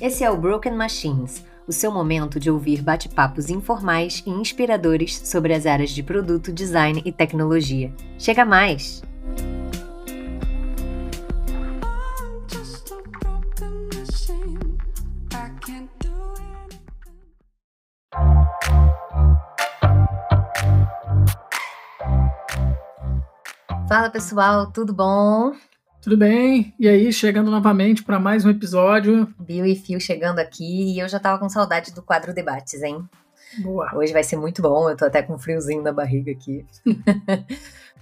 Esse é o Broken Machines, o seu momento de ouvir bate-papos informais e inspiradores sobre as áreas de produto, design e tecnologia. Chega mais! Fala pessoal, tudo bom? Tudo bem? E aí, chegando novamente para mais um episódio. Bill e Phil chegando aqui e eu já tava com saudade do quadro debates, hein? Boa. Hoje vai ser muito bom, eu tô até com um friozinho na barriga aqui.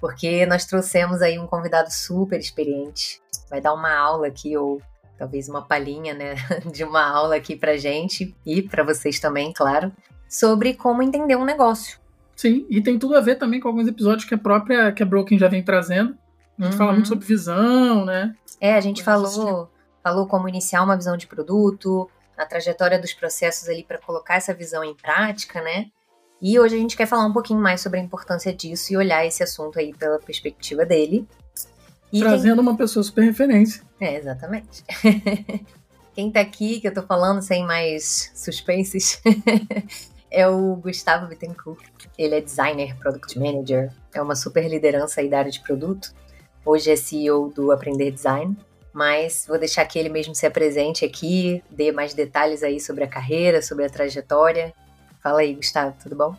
Porque nós trouxemos aí um convidado super experiente. Vai dar uma aula aqui, ou talvez uma palhinha, né, de uma aula aqui pra gente e para vocês também, claro, sobre como entender um negócio. Sim, e tem tudo a ver também com alguns episódios que a própria que a Broken já vem trazendo a gente uhum. fala muito uhum. sobre visão, né? É, a gente falou, falou como iniciar uma visão de produto, a trajetória dos processos ali para colocar essa visão em prática, né? E hoje a gente quer falar um pouquinho mais sobre a importância disso e olhar esse assunto aí pela perspectiva dele. E Trazendo quem... uma pessoa super referência. É, exatamente. quem tá aqui, que eu tô falando sem mais suspenses, é o Gustavo Bittencourt. Ele é designer, product manager, é uma super liderança aí da área de produto. Hoje é CEO do Aprender Design, mas vou deixar que ele mesmo se apresente aqui, dê mais detalhes aí sobre a carreira, sobre a trajetória. Fala aí, Gustavo, tudo bom?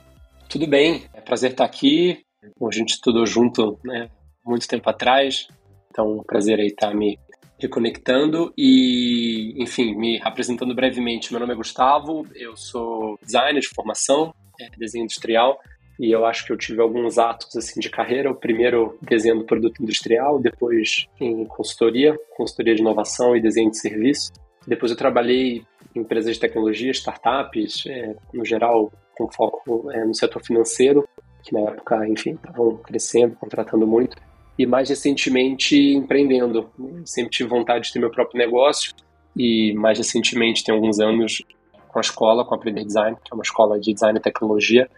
Tudo bem, é prazer estar aqui. A gente estudou junto, né, muito tempo atrás, então prazer aí estar me reconectando e, enfim, me apresentando brevemente. Meu nome é Gustavo, eu sou designer de formação, é, desenho industrial, e eu acho que eu tive alguns atos assim de carreira. O primeiro desenho do produto industrial, depois em consultoria, consultoria de inovação e desenho de serviço. Depois eu trabalhei em empresas de tecnologia, startups, é, no geral com foco é, no setor financeiro, que na época, enfim, estavam crescendo, contratando muito. E mais recentemente empreendendo. sempre tive vontade de ter meu próprio negócio e mais recentemente, tem alguns anos, com a escola, com a Aprender Design, que é uma escola de design e tecnologia,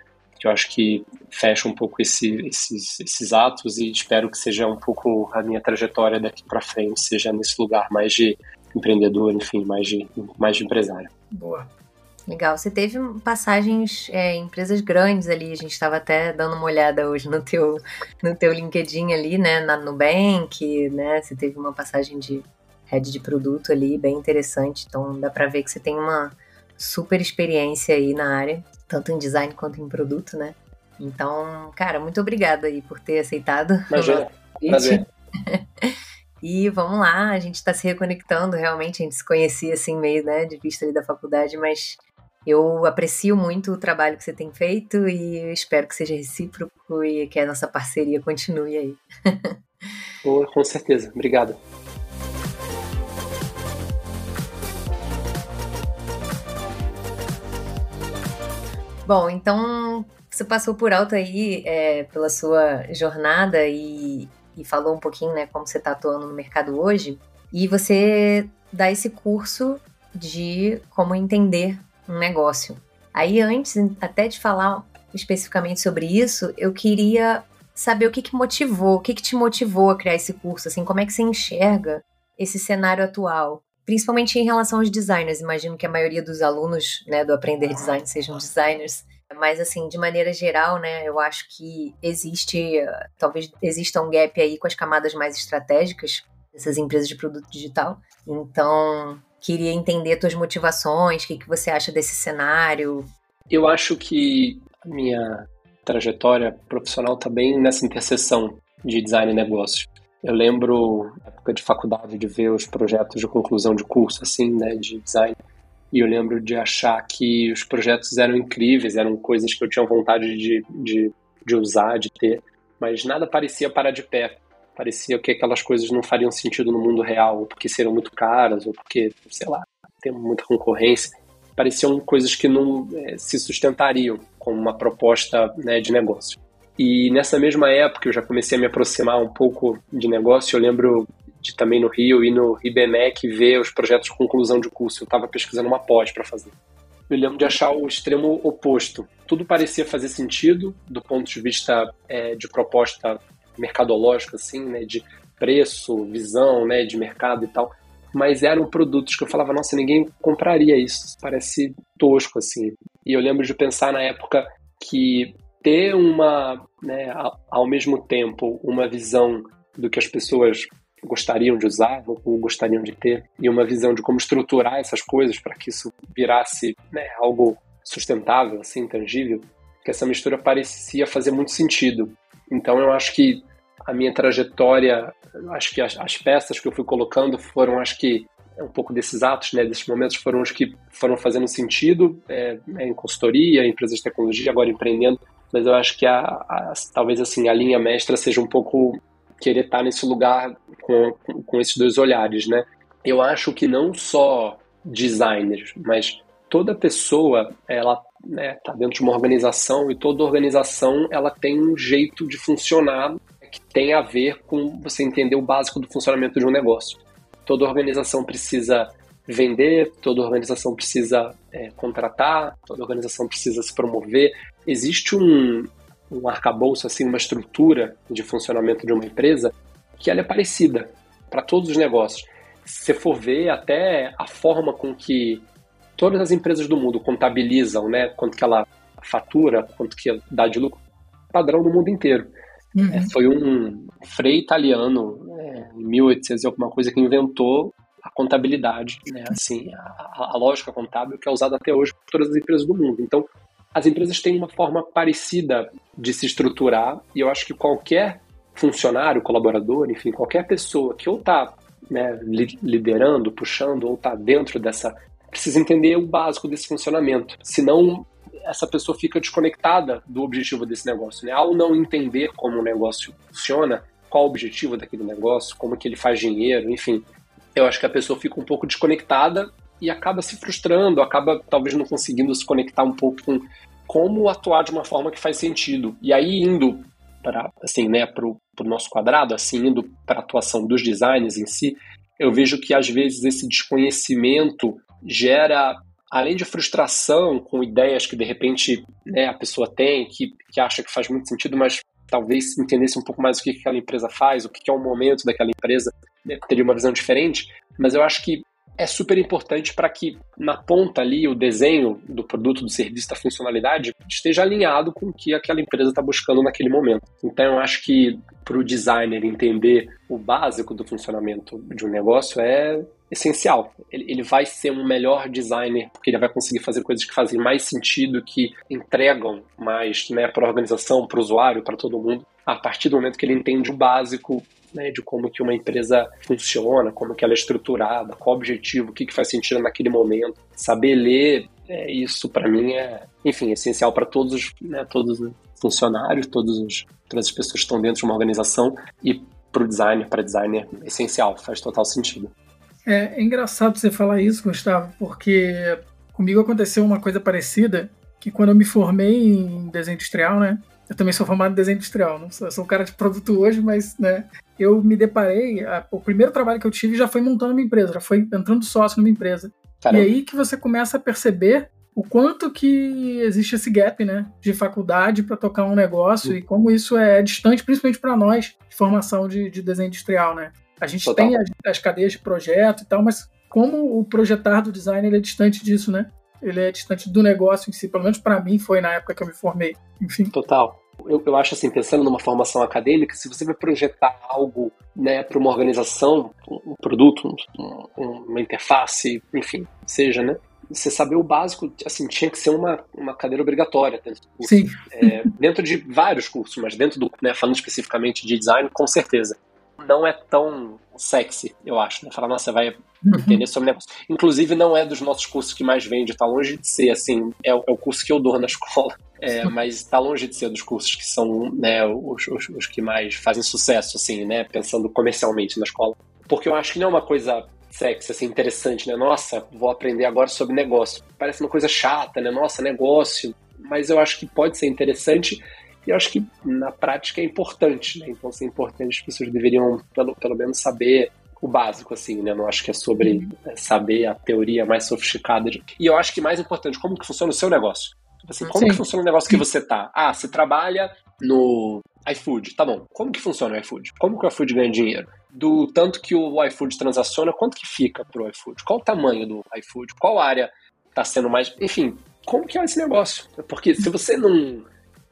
que eu acho que fecha um pouco esse, esses, esses atos e espero que seja um pouco a minha trajetória daqui para frente, seja nesse lugar mais de empreendedor, enfim, mais de, mais de empresário. Boa. Legal. Você teve passagens é, em empresas grandes ali. A gente estava até dando uma olhada hoje no teu, no teu LinkedIn ali, né? Na Nubank, né? Você teve uma passagem de head de produto ali, bem interessante. Então dá para ver que você tem uma super experiência aí na área tanto em design quanto em produto, né? Então, cara, muito obrigada aí por ter aceitado. Imagina, prazer. e vamos lá, a gente está se reconectando, realmente, a gente se conhecia assim meio, né, de vista ali da faculdade, mas eu aprecio muito o trabalho que você tem feito e espero que seja recíproco e que a nossa parceria continue aí. Boa, com certeza. Obrigado. Bom, então você passou por alto aí é, pela sua jornada e, e, falou um pouquinho, né, como você está atuando no mercado hoje. E você dá esse curso de como entender um negócio. Aí, antes até de falar especificamente sobre isso, eu queria saber o que, que motivou, o que, que te motivou a criar esse curso, assim, como é que você enxerga esse cenário atual? Principalmente em relação aos designers. Imagino que a maioria dos alunos né, do Aprender Design sejam designers. Mas, assim, de maneira geral, né, eu acho que existe, talvez exista um gap aí com as camadas mais estratégicas dessas empresas de produto digital. Então, queria entender tuas motivações, o que, que você acha desse cenário. Eu acho que a minha trajetória profissional está bem nessa interseção de design e negócio. Eu lembro, época de faculdade, de ver os projetos de conclusão de curso, assim, né, de design. E eu lembro de achar que os projetos eram incríveis, eram coisas que eu tinha vontade de, de, de usar, de ter, mas nada parecia parar de pé. Parecia que aquelas coisas não fariam sentido no mundo real, ou porque seriam muito caras, ou porque, sei lá, tem muita concorrência. Pareciam coisas que não é, se sustentariam como uma proposta né, de negócio. E nessa mesma época eu já comecei a me aproximar um pouco de negócio. Eu lembro de também no Rio e no IBMEC ver os projetos de conclusão de curso. Eu estava pesquisando uma pós para fazer. Eu lembro de achar o extremo oposto. Tudo parecia fazer sentido do ponto de vista é, de proposta mercadológica, assim, né, de preço, visão, né, de mercado e tal. mas eram produtos que eu falava, nossa, ninguém compraria isso, parece tosco, assim. E eu lembro de pensar na época que ter uma, né, ao mesmo tempo, uma visão do que as pessoas gostariam de usar ou gostariam de ter e uma visão de como estruturar essas coisas para que isso virasse né, algo sustentável, assim, tangível, que essa mistura parecia fazer muito sentido. Então eu acho que a minha trajetória, acho que as, as peças que eu fui colocando foram, acho que um pouco desses atos, né, desses momentos foram os que foram fazendo sentido é, né, em consultoria, em empresas de tecnologia, agora empreendendo. Mas eu acho que a, a, talvez assim a linha mestra seja um pouco querer estar nesse lugar com, com esses dois olhares, né? Eu acho que não só designers, mas toda pessoa, ela né, tá dentro de uma organização e toda organização ela tem um jeito de funcionar que tem a ver com você entender o básico do funcionamento de um negócio. Toda organização precisa vender, toda organização precisa é, contratar, toda organização precisa se promover. Existe um, um arcabouço, assim, uma estrutura de funcionamento de uma empresa que ela é parecida para todos os negócios. Se você for ver até a forma com que todas as empresas do mundo contabilizam, né, quanto que ela fatura, quanto que dá de lucro, padrão no mundo inteiro. Uhum. É, foi um frei italiano, é, em 1800 e alguma coisa, que inventou a contabilidade, né, assim, a, a, lógica contábil que é usada até hoje por todas as empresas do mundo. Então, as empresas têm uma forma parecida de se estruturar e eu acho que qualquer funcionário, colaborador, enfim, qualquer pessoa que ou está né, liderando, puxando ou está dentro dessa precisa entender o básico desse funcionamento. Senão, essa pessoa fica desconectada do objetivo desse negócio. Né? Ao não entender como o negócio funciona, qual o objetivo daquele negócio, como que ele faz dinheiro, enfim, eu acho que a pessoa fica um pouco desconectada e acaba se frustrando, acaba talvez não conseguindo se conectar um pouco com como atuar de uma forma que faz sentido. E aí indo para assim, né, para o nosso quadrado, assim, indo para a atuação dos designers em si, eu vejo que às vezes esse desconhecimento gera, além de frustração com ideias que de repente né, a pessoa tem, que, que acha que faz muito sentido, mas talvez entendesse um pouco mais o que aquela empresa faz, o que é o momento daquela empresa, né, teria uma visão diferente. Mas eu acho que é super importante para que na ponta ali o desenho do produto, do serviço, da funcionalidade esteja alinhado com o que aquela empresa está buscando naquele momento. Então eu acho que para o designer entender o básico do funcionamento de um negócio é essencial. Ele, vai ser um melhor designer porque ele vai conseguir fazer coisas que fazem mais sentido, que entregam mais né, para a organização, para o usuário, para todo mundo, a partir do momento que ele entende o básico né, de como que uma empresa funciona, como que ela é estruturada, qual o objetivo, o que, que faz sentido naquele momento. Saber ler, é, isso para mim é, enfim, essencial para todos, os, né, todos os funcionários, todos os, todas as pessoas que estão dentro de uma organização e para o designer, para designer, é essencial, faz total sentido. É, é engraçado você falar isso, Gustavo, porque comigo aconteceu uma coisa parecida, que quando eu me formei em desenho industrial, né, eu também sou formado em desenho industrial, não sou, sou um cara de produto hoje, mas né, eu me deparei. A, o primeiro trabalho que eu tive já foi montando uma empresa, já foi entrando sócio numa empresa. Caramba. E aí que você começa a perceber o quanto que existe esse gap, né, de faculdade para tocar um negócio uhum. e como isso é distante, principalmente para nós, de formação de, de, desenho industrial, né? A gente Total. tem as, as, cadeias de projeto e tal, mas como o projetar do design ele é distante disso, né? Ele é distante do negócio em si, pelo menos para mim foi na época que eu me formei. Enfim. Total eu, eu acho assim, pensando numa formação acadêmica, se você vai projetar algo né, para uma organização, um produto, um, uma interface, enfim, seja, né? Você saber o básico, assim, tinha que ser uma, uma cadeira obrigatória dentro do curso. Sim. É, dentro de vários cursos, mas dentro do, né, falando especificamente de design, com certeza. Não é tão sexy, eu acho, né? Falar, nossa, você vai uhum. entender sobre negócio. Inclusive, não é dos nossos cursos que mais vende, tá longe de ser, assim, é, é o curso que eu dou na escola. É, mas está longe de ser dos cursos que são né, os, os, os, que mais fazem sucesso, assim, né? Pensando comercialmente na escola. Porque eu acho que não é uma coisa sexy, assim, interessante, né? Nossa, vou aprender agora sobre negócio. Parece uma coisa chata, né? Nossa, negócio. Mas eu acho que pode ser interessante e eu acho que na prática é importante, né? Então, se é importante, as pessoas deveriam, pelo, pelo menos, saber o básico, assim, né? Não acho que é sobre saber a teoria mais sofisticada. De... E eu acho que mais importante, como que funciona o seu negócio Assim, como Sim. que funciona o negócio que você tá? Ah, você trabalha no iFood, tá bom. Como que funciona o iFood? Como que o iFood ganha dinheiro? Do tanto que o iFood transaciona, quanto que fica pro iFood? Qual o tamanho do iFood? Qual área tá sendo mais... Enfim, como que é esse negócio? Porque se você não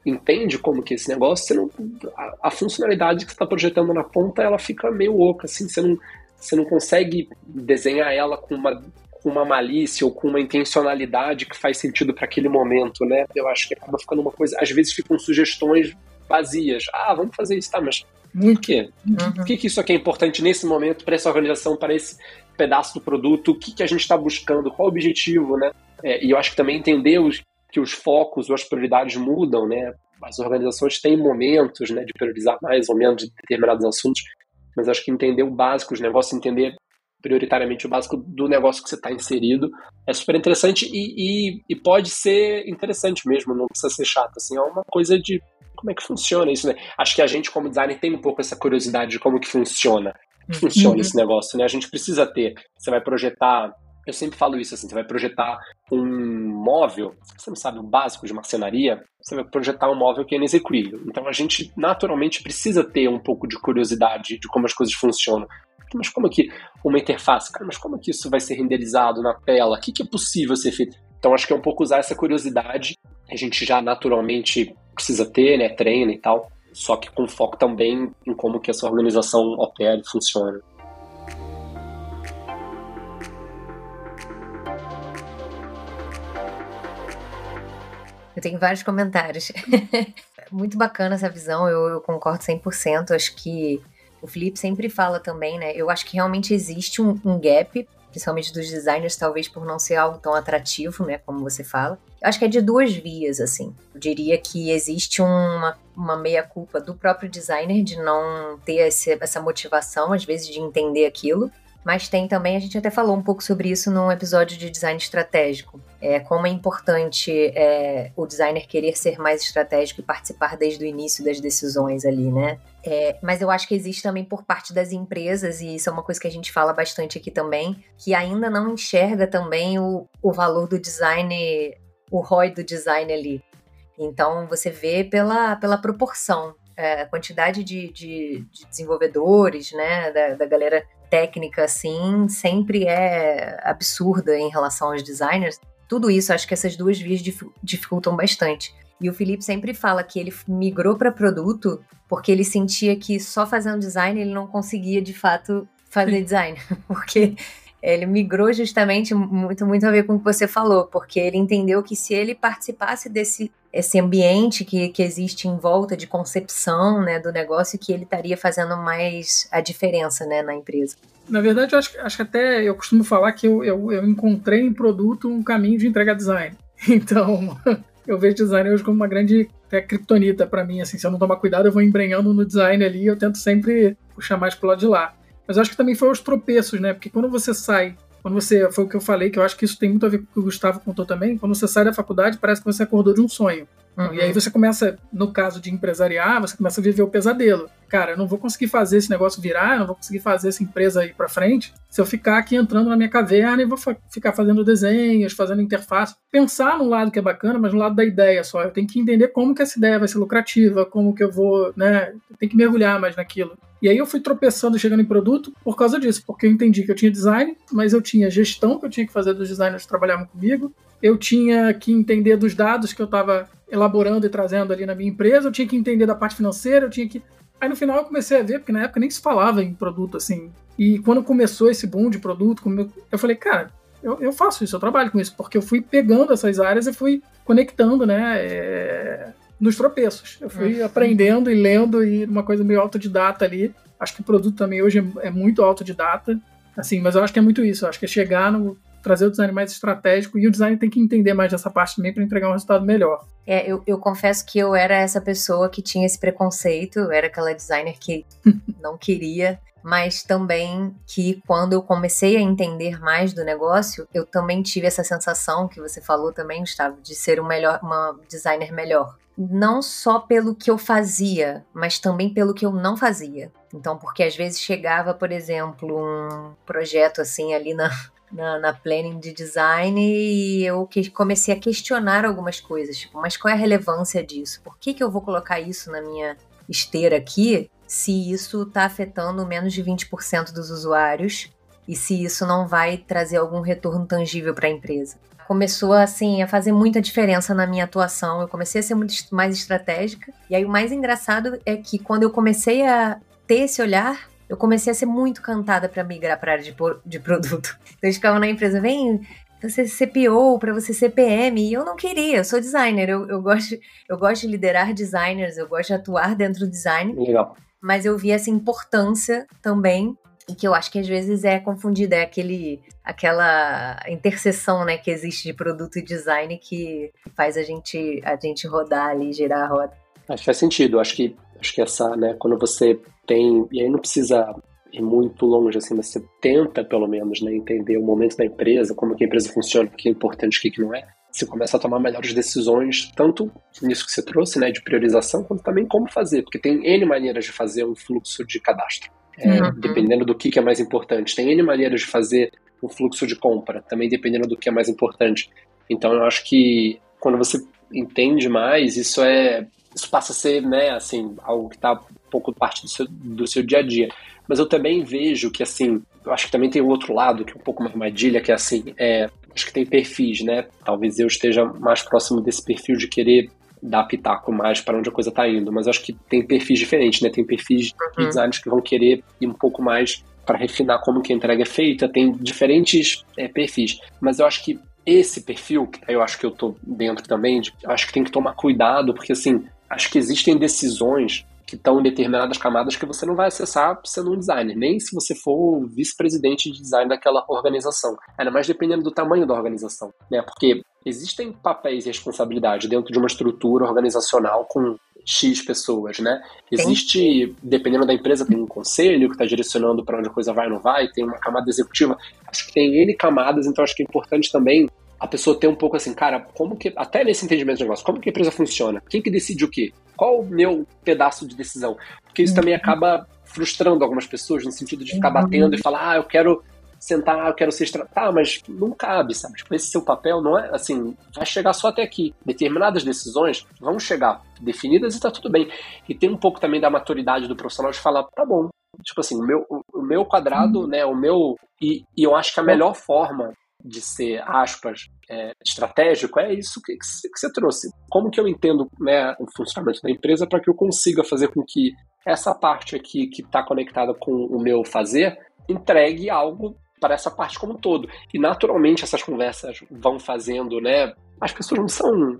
entende como que é esse negócio, você não, a, a funcionalidade que você está projetando na ponta, ela fica meio oca, assim, você não, você não consegue desenhar ela com uma, com uma malícia ou com uma intencionalidade que faz sentido para aquele momento, né? Eu acho que acaba ficando uma coisa, às vezes ficam sugestões vazias. Ah, vamos fazer isso, tá, mas por quê? Uhum. Por que, que isso aqui é importante nesse momento para essa organização, para esse pedaço do produto? O que, que a gente está buscando? Qual o objetivo, né? É, e eu acho que também entender os, que os focos ou as prioridades mudam, né? As organizações têm momentos, né, de priorizar mais ou menos de determinados assuntos, mas acho que entender o básico, os negócios, entender prioritariamente o básico do negócio que você está inserido é super interessante e, e, e, pode ser interessante mesmo, não precisa ser chato, assim, é uma coisa de como é que funciona isso, né? Acho que a gente como designer tem um pouco essa curiosidade de como que funciona, funciona uhum. esse negócio, né? A gente precisa ter, você vai projetar eu sempre falo isso assim, você vai projetar um móvel, você não sabe o básico de marcenaria, você vai projetar um móvel que é inexequível. Então a gente naturalmente precisa ter um pouco de curiosidade de como as coisas funcionam. Mas como é que uma interface, cara, mas como é que isso vai ser renderizado na tela? O que, que é possível ser feito? Então acho que é um pouco usar essa curiosidade, a gente já naturalmente precisa ter, né, treina e tal, só que com foco também em como que essa organização opera e funciona. Eu tenho vários comentários. Muito bacana essa visão, eu, eu concordo 100%. Acho que o Felipe sempre fala também, né? Eu acho que realmente existe um, um gap principalmente dos designers, talvez por não ser algo tão atrativo, né, como você fala. Eu acho que é de duas vias, assim. Eu diria que existe uma, uma meia-culpa do próprio designer de não ter esse, essa motivação, às vezes, de entender aquilo. Mas tem também, a gente até falou um pouco sobre isso num episódio de design estratégico. É, como é importante é, o designer querer ser mais estratégico e participar desde o início das decisões ali, né? É, mas eu acho que existe também por parte das empresas, e isso é uma coisa que a gente fala bastante aqui também, que ainda não enxerga também o, o valor do design, o ROI do design ali. Então você vê pela, pela proporção. É, a quantidade de, de, de desenvolvedores, né, da, da galera técnica, assim, sempre é absurda em relação aos designers. Tudo isso, acho que essas duas vias dificultam bastante. E o Felipe sempre fala que ele migrou para produto porque ele sentia que só fazendo design ele não conseguia de fato fazer design, porque ele migrou justamente muito muito a ver com o que você falou, porque ele entendeu que se ele participasse desse esse ambiente que, que existe em volta de concepção né, do negócio, que ele estaria fazendo mais a diferença né, na empresa. Na verdade, eu acho, acho que até eu costumo falar que eu, eu, eu encontrei em produto um caminho de entregar design. Então, eu vejo design hoje como uma grande até criptonita para mim. Assim, se eu não tomar cuidado, eu vou embrenhando no design ali eu tento sempre puxar mais pro lado de lá. Mas eu acho que também foi os tropeços, né? Porque quando você sai quando você. Foi o que eu falei, que eu acho que isso tem muito a ver com o que o Gustavo contou também. Quando você sai da faculdade, parece que você acordou de um sonho. Uhum. E aí você começa, no caso de empresariar, você começa a viver o pesadelo. Cara, eu não vou conseguir fazer esse negócio virar, eu não vou conseguir fazer essa empresa ir para frente se eu ficar aqui entrando na minha caverna e vou ficar fazendo desenhos, fazendo interface. Pensar no lado que é bacana, mas no lado da ideia só. Eu tenho que entender como que essa ideia vai ser lucrativa, como que eu vou, né? Tem que mergulhar mais naquilo. E aí eu fui tropeçando chegando em produto por causa disso, porque eu entendi que eu tinha design, mas eu tinha gestão que eu tinha que fazer dos designers que trabalhavam comigo, eu tinha que entender dos dados que eu estava elaborando e trazendo ali na minha empresa, eu tinha que entender da parte financeira, eu tinha que. Aí no final eu comecei a ver, porque na época nem se falava em produto assim. E quando começou esse boom de produto, eu falei, cara, eu, eu faço isso, eu trabalho com isso, porque eu fui pegando essas áreas e fui conectando, né? É, nos tropeços. Eu fui uhum. aprendendo e lendo e uma coisa meio autodidata ali. Acho que o produto também hoje é, é muito autodidata, assim, mas eu acho que é muito isso. Eu acho que é chegar no trazer o design mais estratégico e o design tem que entender mais dessa parte também para entregar um resultado melhor. É, eu, eu confesso que eu era essa pessoa que tinha esse preconceito, eu era aquela designer que não queria mas também que quando eu comecei a entender mais do negócio, eu também tive essa sensação que você falou também, Gustavo, de ser um melhor, uma designer melhor. Não só pelo que eu fazia, mas também pelo que eu não fazia. Então, porque às vezes chegava, por exemplo, um projeto assim ali na, na, na planning de design e eu que, comecei a questionar algumas coisas, tipo, mas qual é a relevância disso? Por que, que eu vou colocar isso na minha esteira aqui se isso está afetando menos de 20% dos usuários e se isso não vai trazer algum retorno tangível para a empresa? Começou assim a fazer muita diferença na minha atuação. Eu comecei a ser muito mais estratégica. E aí o mais engraçado é que quando eu comecei a ter esse olhar, eu comecei a ser muito cantada para migrar para a área de, de produto. Então eles ficavam na empresa, vem você ser PO, para você ser PM, e eu não queria, eu sou designer, eu, eu, gosto, eu gosto de liderar designers, eu gosto de atuar dentro do design. Legal. Mas eu vi essa importância também, e que eu acho que às vezes é confundida, é aquele, aquela interseção né, que existe de produto e design que faz a gente, a gente rodar ali, girar a roda. Acho que faz sentido, acho que, acho que essa, né, quando você tem. E aí não precisa ir muito longe, assim, mas você tenta, pelo menos, né, entender o momento da empresa, como que a empresa funciona, o que é importante e o que não é. Você começa a tomar melhores decisões, tanto nisso que você trouxe, né, de priorização, quanto também como fazer, porque tem N maneiras de fazer um fluxo de cadastro. É, uhum. Dependendo do que, que é mais importante. Tem N maneiras de fazer um fluxo de compra, também dependendo do que é mais importante. Então, eu acho que quando você entende mais, isso é isso passa a ser, né, assim, algo que está um pouco parte do seu, do seu dia a dia. Mas eu também vejo que, assim, eu acho que também tem o outro lado, que é um pouco uma armadilha, que é assim, é, acho que tem perfis, né? Talvez eu esteja mais próximo desse perfil de querer dar pitaco mais para onde a coisa está indo, mas acho que tem perfis diferentes, né? Tem perfis de uhum. designers que vão querer ir um pouco mais para refinar como que a entrega é feita, tem diferentes é, perfis. Mas eu acho que esse perfil, que eu acho que eu tô dentro também, de, acho que tem que tomar cuidado, porque assim, acho que existem decisões que estão em determinadas camadas que você não vai acessar sendo um designer, nem se você for vice-presidente de design daquela organização. Ainda mais dependendo do tamanho da organização, né? Porque existem papéis e responsabilidades dentro de uma estrutura organizacional com X pessoas, né? Existe, dependendo da empresa, tem um conselho que está direcionando para onde a coisa vai ou não vai, tem uma camada executiva. Acho que tem N camadas, então acho que é importante também a pessoa ter um pouco assim, cara, como que, até nesse entendimento de negócio, como que a empresa funciona? Quem que decide o quê? Qual o meu pedaço de decisão? Porque isso uhum. também acaba frustrando algumas pessoas no sentido de ficar uhum. batendo e falar, ah, eu quero sentar, eu quero ser extra... Tá, mas não cabe, sabe? Tipo, esse seu papel não é assim, vai chegar só até aqui. Determinadas decisões vão chegar definidas e tá tudo bem. E tem um pouco também da maturidade do profissional de falar, tá bom. Tipo assim, o meu, o meu quadrado, uhum. né, o meu. E, e eu acho que a melhor forma de ser, aspas, é, estratégico, é isso que, que, você trouxe. Como que eu entendo né, o funcionamento da empresa para que eu consiga fazer com que essa parte aqui que está conectada com o meu fazer entregue algo para essa parte como um todo. E naturalmente essas conversas vão fazendo, né? As pessoas não são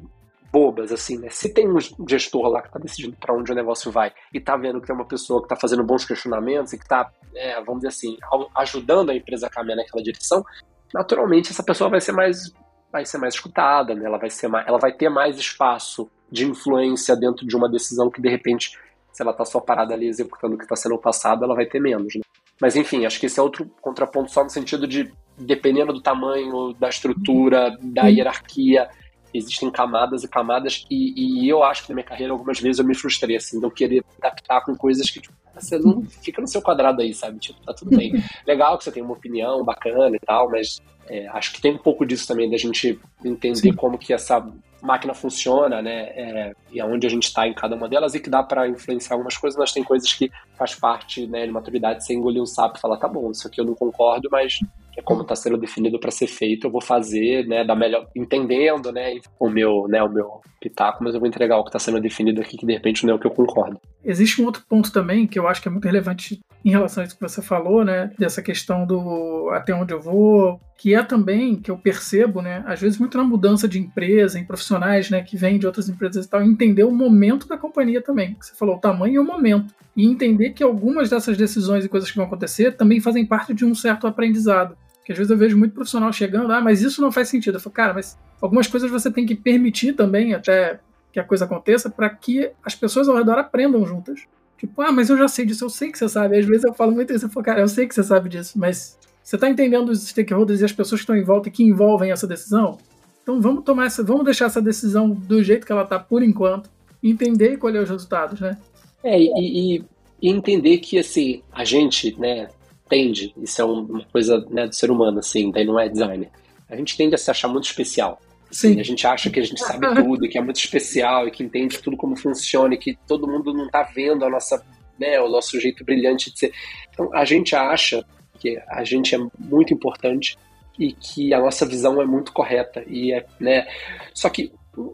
bobas, assim, né? Se tem um gestor lá que está decidindo para onde o negócio vai e está vendo que tem uma pessoa que está fazendo bons questionamentos e que está, é, vamos dizer assim, ajudando a empresa a caminhar naquela direção, naturalmente essa pessoa vai ser mais vai ser mais escutada, né? ela vai ser mais, ela vai ter mais espaço de influência dentro de uma decisão que de repente se ela está só parada ali executando o que está sendo passado, ela vai ter menos. Né? Mas enfim, acho que esse é outro contraponto só no sentido de dependendo do tamanho, da estrutura, da hierarquia, existem camadas e camadas, e, e, eu acho que na minha carreira algumas vezes eu me frustrei, assim, de eu querer adaptar com coisas que tipo, você não fica no seu quadrado aí, sabe? Tipo, tá tudo bem. Legal que você tem uma opinião bacana e tal, mas é, acho que tem um pouco disso também, da gente entender Sim. como que essa máquina funciona, né? É, e aonde a gente está em cada uma delas e que dá para influenciar algumas coisas, mas tem coisas que faz parte, né, de maturidade, você engolir um sapo e falar, tá bom, isso aqui eu não concordo, mas é como está sendo definido para ser feito, eu vou fazer, né, da melhor, entendendo, né, o meu, né, o meu pitaco, mas eu vou entregar o que está sendo definido aqui que de repente não é o que eu concordo. Existe um outro ponto também que eu acho que é muito relevante em relação a isso que você falou, né, dessa questão do até onde eu vou, que é também que eu percebo, né, às vezes muito na mudança de empresa, em profissionais, né, que vêm de outras empresas e tal, entender o momento da companhia também, você falou, o tamanho e o momento, e entender que algumas dessas decisões e coisas que vão acontecer também fazem parte de um certo aprendizado. Porque às vezes eu vejo muito profissional chegando, ah, mas isso não faz sentido. Eu falo, cara, mas algumas coisas você tem que permitir também até que a coisa aconteça para que as pessoas ao redor aprendam juntas. Tipo, ah, mas eu já sei disso, eu sei que você sabe. Às vezes eu falo muito isso, eu falo, cara, eu sei que você sabe disso, mas você está entendendo os stakeholders e as pessoas que estão em volta e que envolvem essa decisão? Então vamos tomar essa, vamos deixar essa decisão do jeito que ela está por enquanto, entender e colher os resultados, né? É, e, e, e entender que assim, a gente, né, tende, isso é uma coisa né, do ser humano, assim, daí não é designer, a gente tende a se achar muito especial. Sim. A gente acha que a gente sabe tudo, que é muito especial e que entende tudo como funciona e que todo mundo não está vendo a nossa, né, o nosso jeito brilhante de ser. Então, a gente acha que a gente é muito importante e que a nossa visão é muito correta e é, né? Só que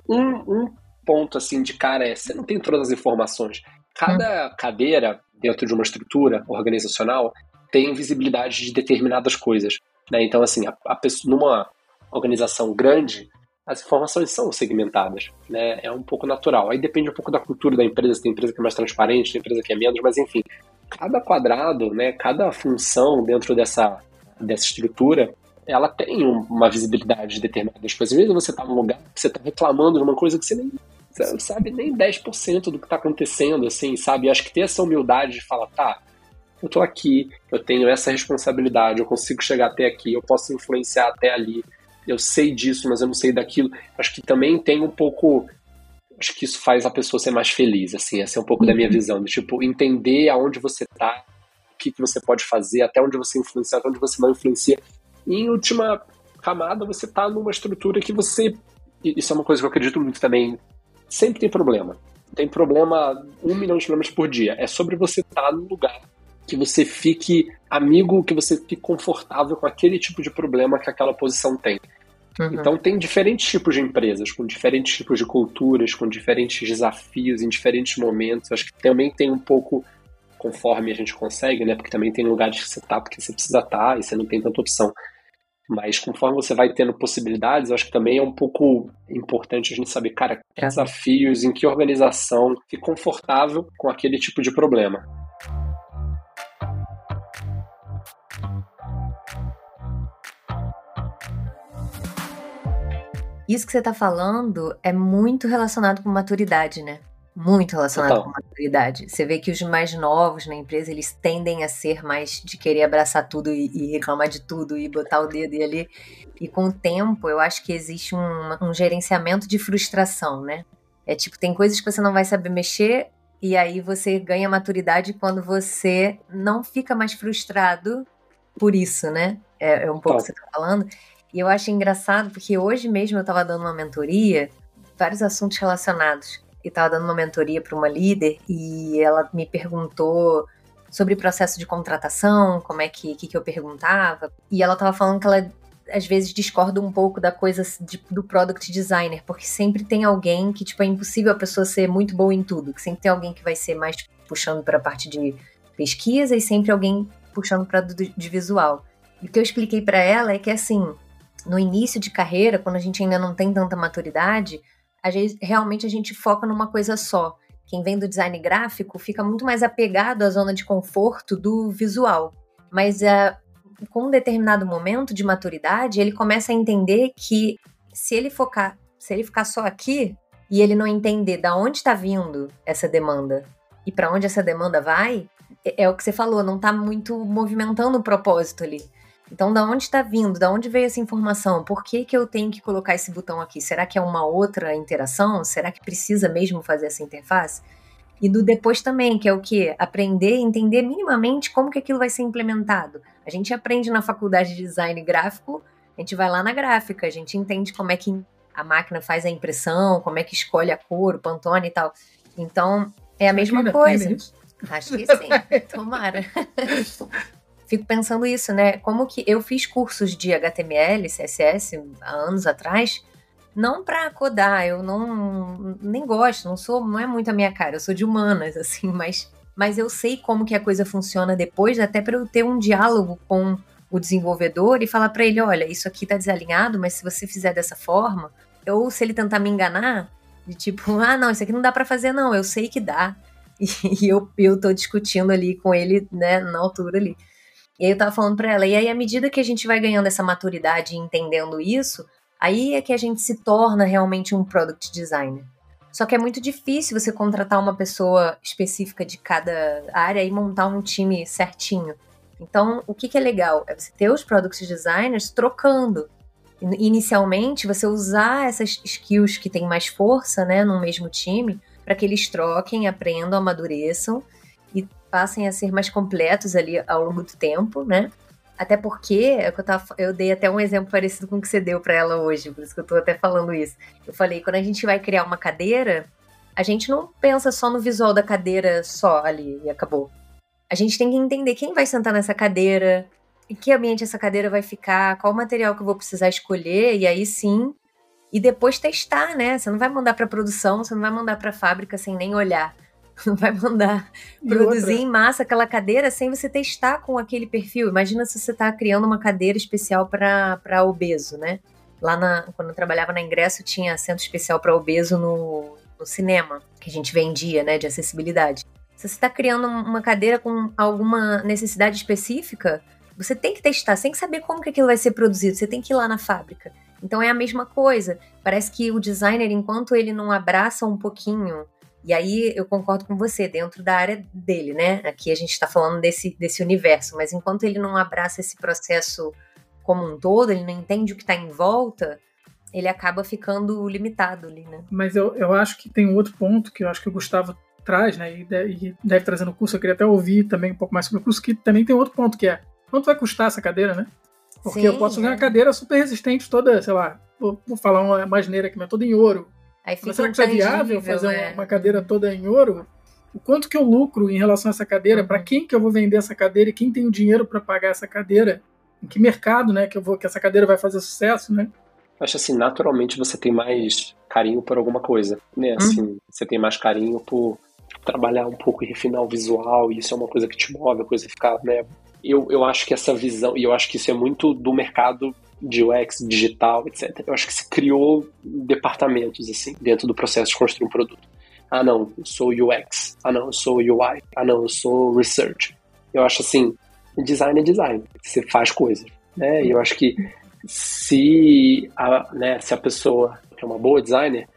um, um ponto assim de cara é, você não tem todas as informações. Cada hum. cadeira dentro de uma estrutura organizacional tem visibilidade de determinadas coisas. Né? Então, assim, a, a pessoa, numa organização grande, as informações são segmentadas, né? É um pouco natural. Aí depende um pouco da cultura da empresa, tem empresa que é mais transparente, tem empresa que é menos, mas enfim, cada quadrado, né, cada função dentro dessa, dessa estrutura, ela tem uma visibilidade de determinadas coisas. Vezes você está num lugar você está reclamando de uma coisa que você nem sabe nem 10% do que está acontecendo, assim, sabe? acho que ter essa humildade de falar, tá, eu tô aqui, eu tenho essa responsabilidade, eu consigo chegar até aqui, eu posso influenciar até ali, eu sei disso, mas eu não sei daquilo. Acho que também tem um pouco. Acho que isso faz a pessoa ser mais feliz, assim, essa é um pouco uhum. da minha uhum. visão, de tipo, entender aonde você tá, o que, que você pode fazer, até onde você influencia, até onde você não influencia. E em última camada, você tá numa estrutura que você. Isso é uma coisa que eu acredito muito também. Sempre tem problema. Tem problema, um milhão de problemas por dia. É sobre você estar tá no lugar que você fique amigo, que você fique confortável com aquele tipo de problema que aquela posição tem. Uhum. Então tem diferentes tipos de empresas, com diferentes tipos de culturas, com diferentes desafios em diferentes momentos. Acho que também tem um pouco conforme a gente consegue, né? Porque também tem lugares que você tá porque você precisa estar tá, e você não tem tanta opção. Mas conforme você vai tendo possibilidades, acho que também é um pouco importante a gente saber, cara, que desafios, em que organização, que confortável com aquele tipo de problema. Isso que você está falando é muito relacionado com maturidade, né? Muito relacionado Total. com maturidade. Você vê que os mais novos na empresa, eles tendem a ser mais de querer abraçar tudo e, e reclamar de tudo e botar o dedo e ali. E com o tempo, eu acho que existe um, um gerenciamento de frustração, né? É tipo, tem coisas que você não vai saber mexer e aí você ganha maturidade quando você não fica mais frustrado por isso, né? É, é um pouco o que você tá falando. E eu acho engraçado porque hoje mesmo eu estava dando uma mentoria, vários assuntos relacionados. E estava dando uma mentoria para uma líder e ela me perguntou sobre o processo de contratação, como é que, que, que eu perguntava. E ela estava falando que ela às vezes discorda um pouco da coisa de, do product designer, porque sempre tem alguém que, tipo, é impossível a pessoa ser muito boa em tudo, que sempre tem alguém que vai ser mais puxando para a parte de pesquisa e sempre alguém puxando para de visual. E o que eu expliquei para ela é que assim, no início de carreira, quando a gente ainda não tem tanta maturidade, a gente, realmente a gente foca numa coisa só. Quem vem do design gráfico fica muito mais apegado à zona de conforto do visual. Mas uh, com um determinado momento de maturidade, ele começa a entender que se ele focar, se ele ficar só aqui e ele não entender da onde está vindo essa demanda e para onde essa demanda vai, é, é, o que você falou, não está muito movimentando o propósito ali. Então, da onde está vindo? Da onde veio essa informação? Por que, que eu tenho que colocar esse botão aqui? Será que é uma outra interação? Será que precisa mesmo fazer essa interface? E do depois também, que é o que? Aprender e entender minimamente como que aquilo vai ser implementado. A gente aprende na faculdade de design gráfico, a gente vai lá na gráfica, a gente entende como é que a máquina faz a impressão, como é que escolhe a cor, o Pantone e tal. Então, é a mesma coisa. Acho que sim, tomara. fico pensando isso, né? Como que eu fiz cursos de HTML, CSS há anos atrás, não para codar, eu não nem gosto, não sou, não é muito a minha cara, eu sou de humanas assim, mas mas eu sei como que a coisa funciona depois, até para eu ter um diálogo com o desenvolvedor e falar para ele, olha, isso aqui tá desalinhado, mas se você fizer dessa forma, ou se ele tentar me enganar, de tipo, ah, não, isso aqui não dá para fazer não, eu sei que dá. E eu, eu tô discutindo ali com ele, né, na altura ali. E aí eu tava falando para ela, e aí à medida que a gente vai ganhando essa maturidade e entendendo isso, aí é que a gente se torna realmente um product designer. Só que é muito difícil você contratar uma pessoa específica de cada área e montar um time certinho. Então, o que, que é legal? É você ter os product designers trocando. Inicialmente, você usar essas skills que têm mais força né, no mesmo time, para que eles troquem, aprendam, amadureçam passem a ser mais completos ali ao longo do tempo, né? Até porque, é eu, tava, eu dei até um exemplo parecido com o que você deu para ela hoje, por isso que eu tô até falando isso. Eu falei, quando a gente vai criar uma cadeira, a gente não pensa só no visual da cadeira só ali e acabou. A gente tem que entender quem vai sentar nessa cadeira, em que ambiente essa cadeira vai ficar, qual material que eu vou precisar escolher, e aí sim, e depois testar, né? Você não vai mandar para produção, você não vai mandar para fábrica sem nem olhar. Não vai mandar e produzir outra? em massa aquela cadeira sem você testar com aquele perfil. Imagina se você está criando uma cadeira especial para obeso, né? Lá na, quando eu trabalhava na Ingresso, tinha centro especial para obeso no, no cinema, que a gente vendia, né, de acessibilidade. Se você está criando uma cadeira com alguma necessidade específica, você tem que testar, você tem que saber como que aquilo vai ser produzido, você tem que ir lá na fábrica. Então é a mesma coisa. Parece que o designer, enquanto ele não abraça um pouquinho, e aí eu concordo com você, dentro da área dele, né? Aqui a gente está falando desse, desse universo, mas enquanto ele não abraça esse processo como um todo, ele não entende o que está em volta, ele acaba ficando limitado ali, né? Mas eu, eu acho que tem um outro ponto que eu acho que o Gustavo traz, né? E deve, e deve trazer no curso, eu queria até ouvir também um pouco mais sobre o curso, que também tem outro ponto que é quanto vai custar essa cadeira, né? Porque Sim, eu posso ganhar é. uma cadeira super resistente, toda, sei lá, vou, vou falar uma mais neira aqui, mas toda em ouro. Aí fica será que é viável fazer é. uma, cadeira toda em ouro? O quanto que eu lucro em relação a essa cadeira? Uhum. Para quem que eu vou vender essa cadeira? E quem tem o dinheiro para pagar essa cadeira? Em que mercado, né, que eu vou que essa cadeira vai fazer sucesso, né? Acho assim, naturalmente você tem mais carinho por alguma coisa, né? Uhum. Assim, uhum. você tem mais carinho por trabalhar um pouco e refinar o visual, e isso é uma coisa que te move, a coisa ficar, né, eu, eu acho que essa visão, e eu acho que isso é muito do mercado de UX, digital, etc. Eu acho que se criou departamentos, assim, dentro do processo de construir um produto. Ah, não, eu sou UX. Ah, não, eu sou UI. Ah, não, eu sou research. Eu acho assim, design é design. Você faz coisas, né? E eu acho que se a, né, se a pessoa é uma boa designer,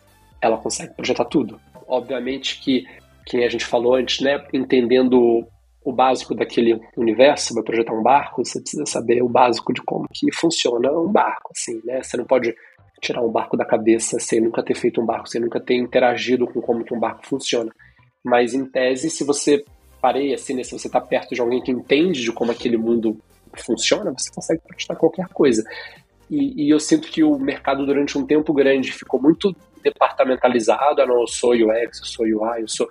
ela consegue projetar tudo. Obviamente que, que a gente falou antes, né, entendendo o básico daquele universo, vai projetar um barco, você precisa saber o básico de como que funciona um barco, assim, né? Você não pode tirar um barco da cabeça sem nunca ter feito um barco, sem nunca ter interagido com como que um barco funciona. Mas em tese, se você parei assim, né, se você está perto de alguém que entende de como aquele mundo funciona, você consegue projetar qualquer coisa. E, e, eu sinto que o mercado durante um tempo grande ficou muito departamentalizado. Ah, não, eu sou UX, eu sou UI, eu sou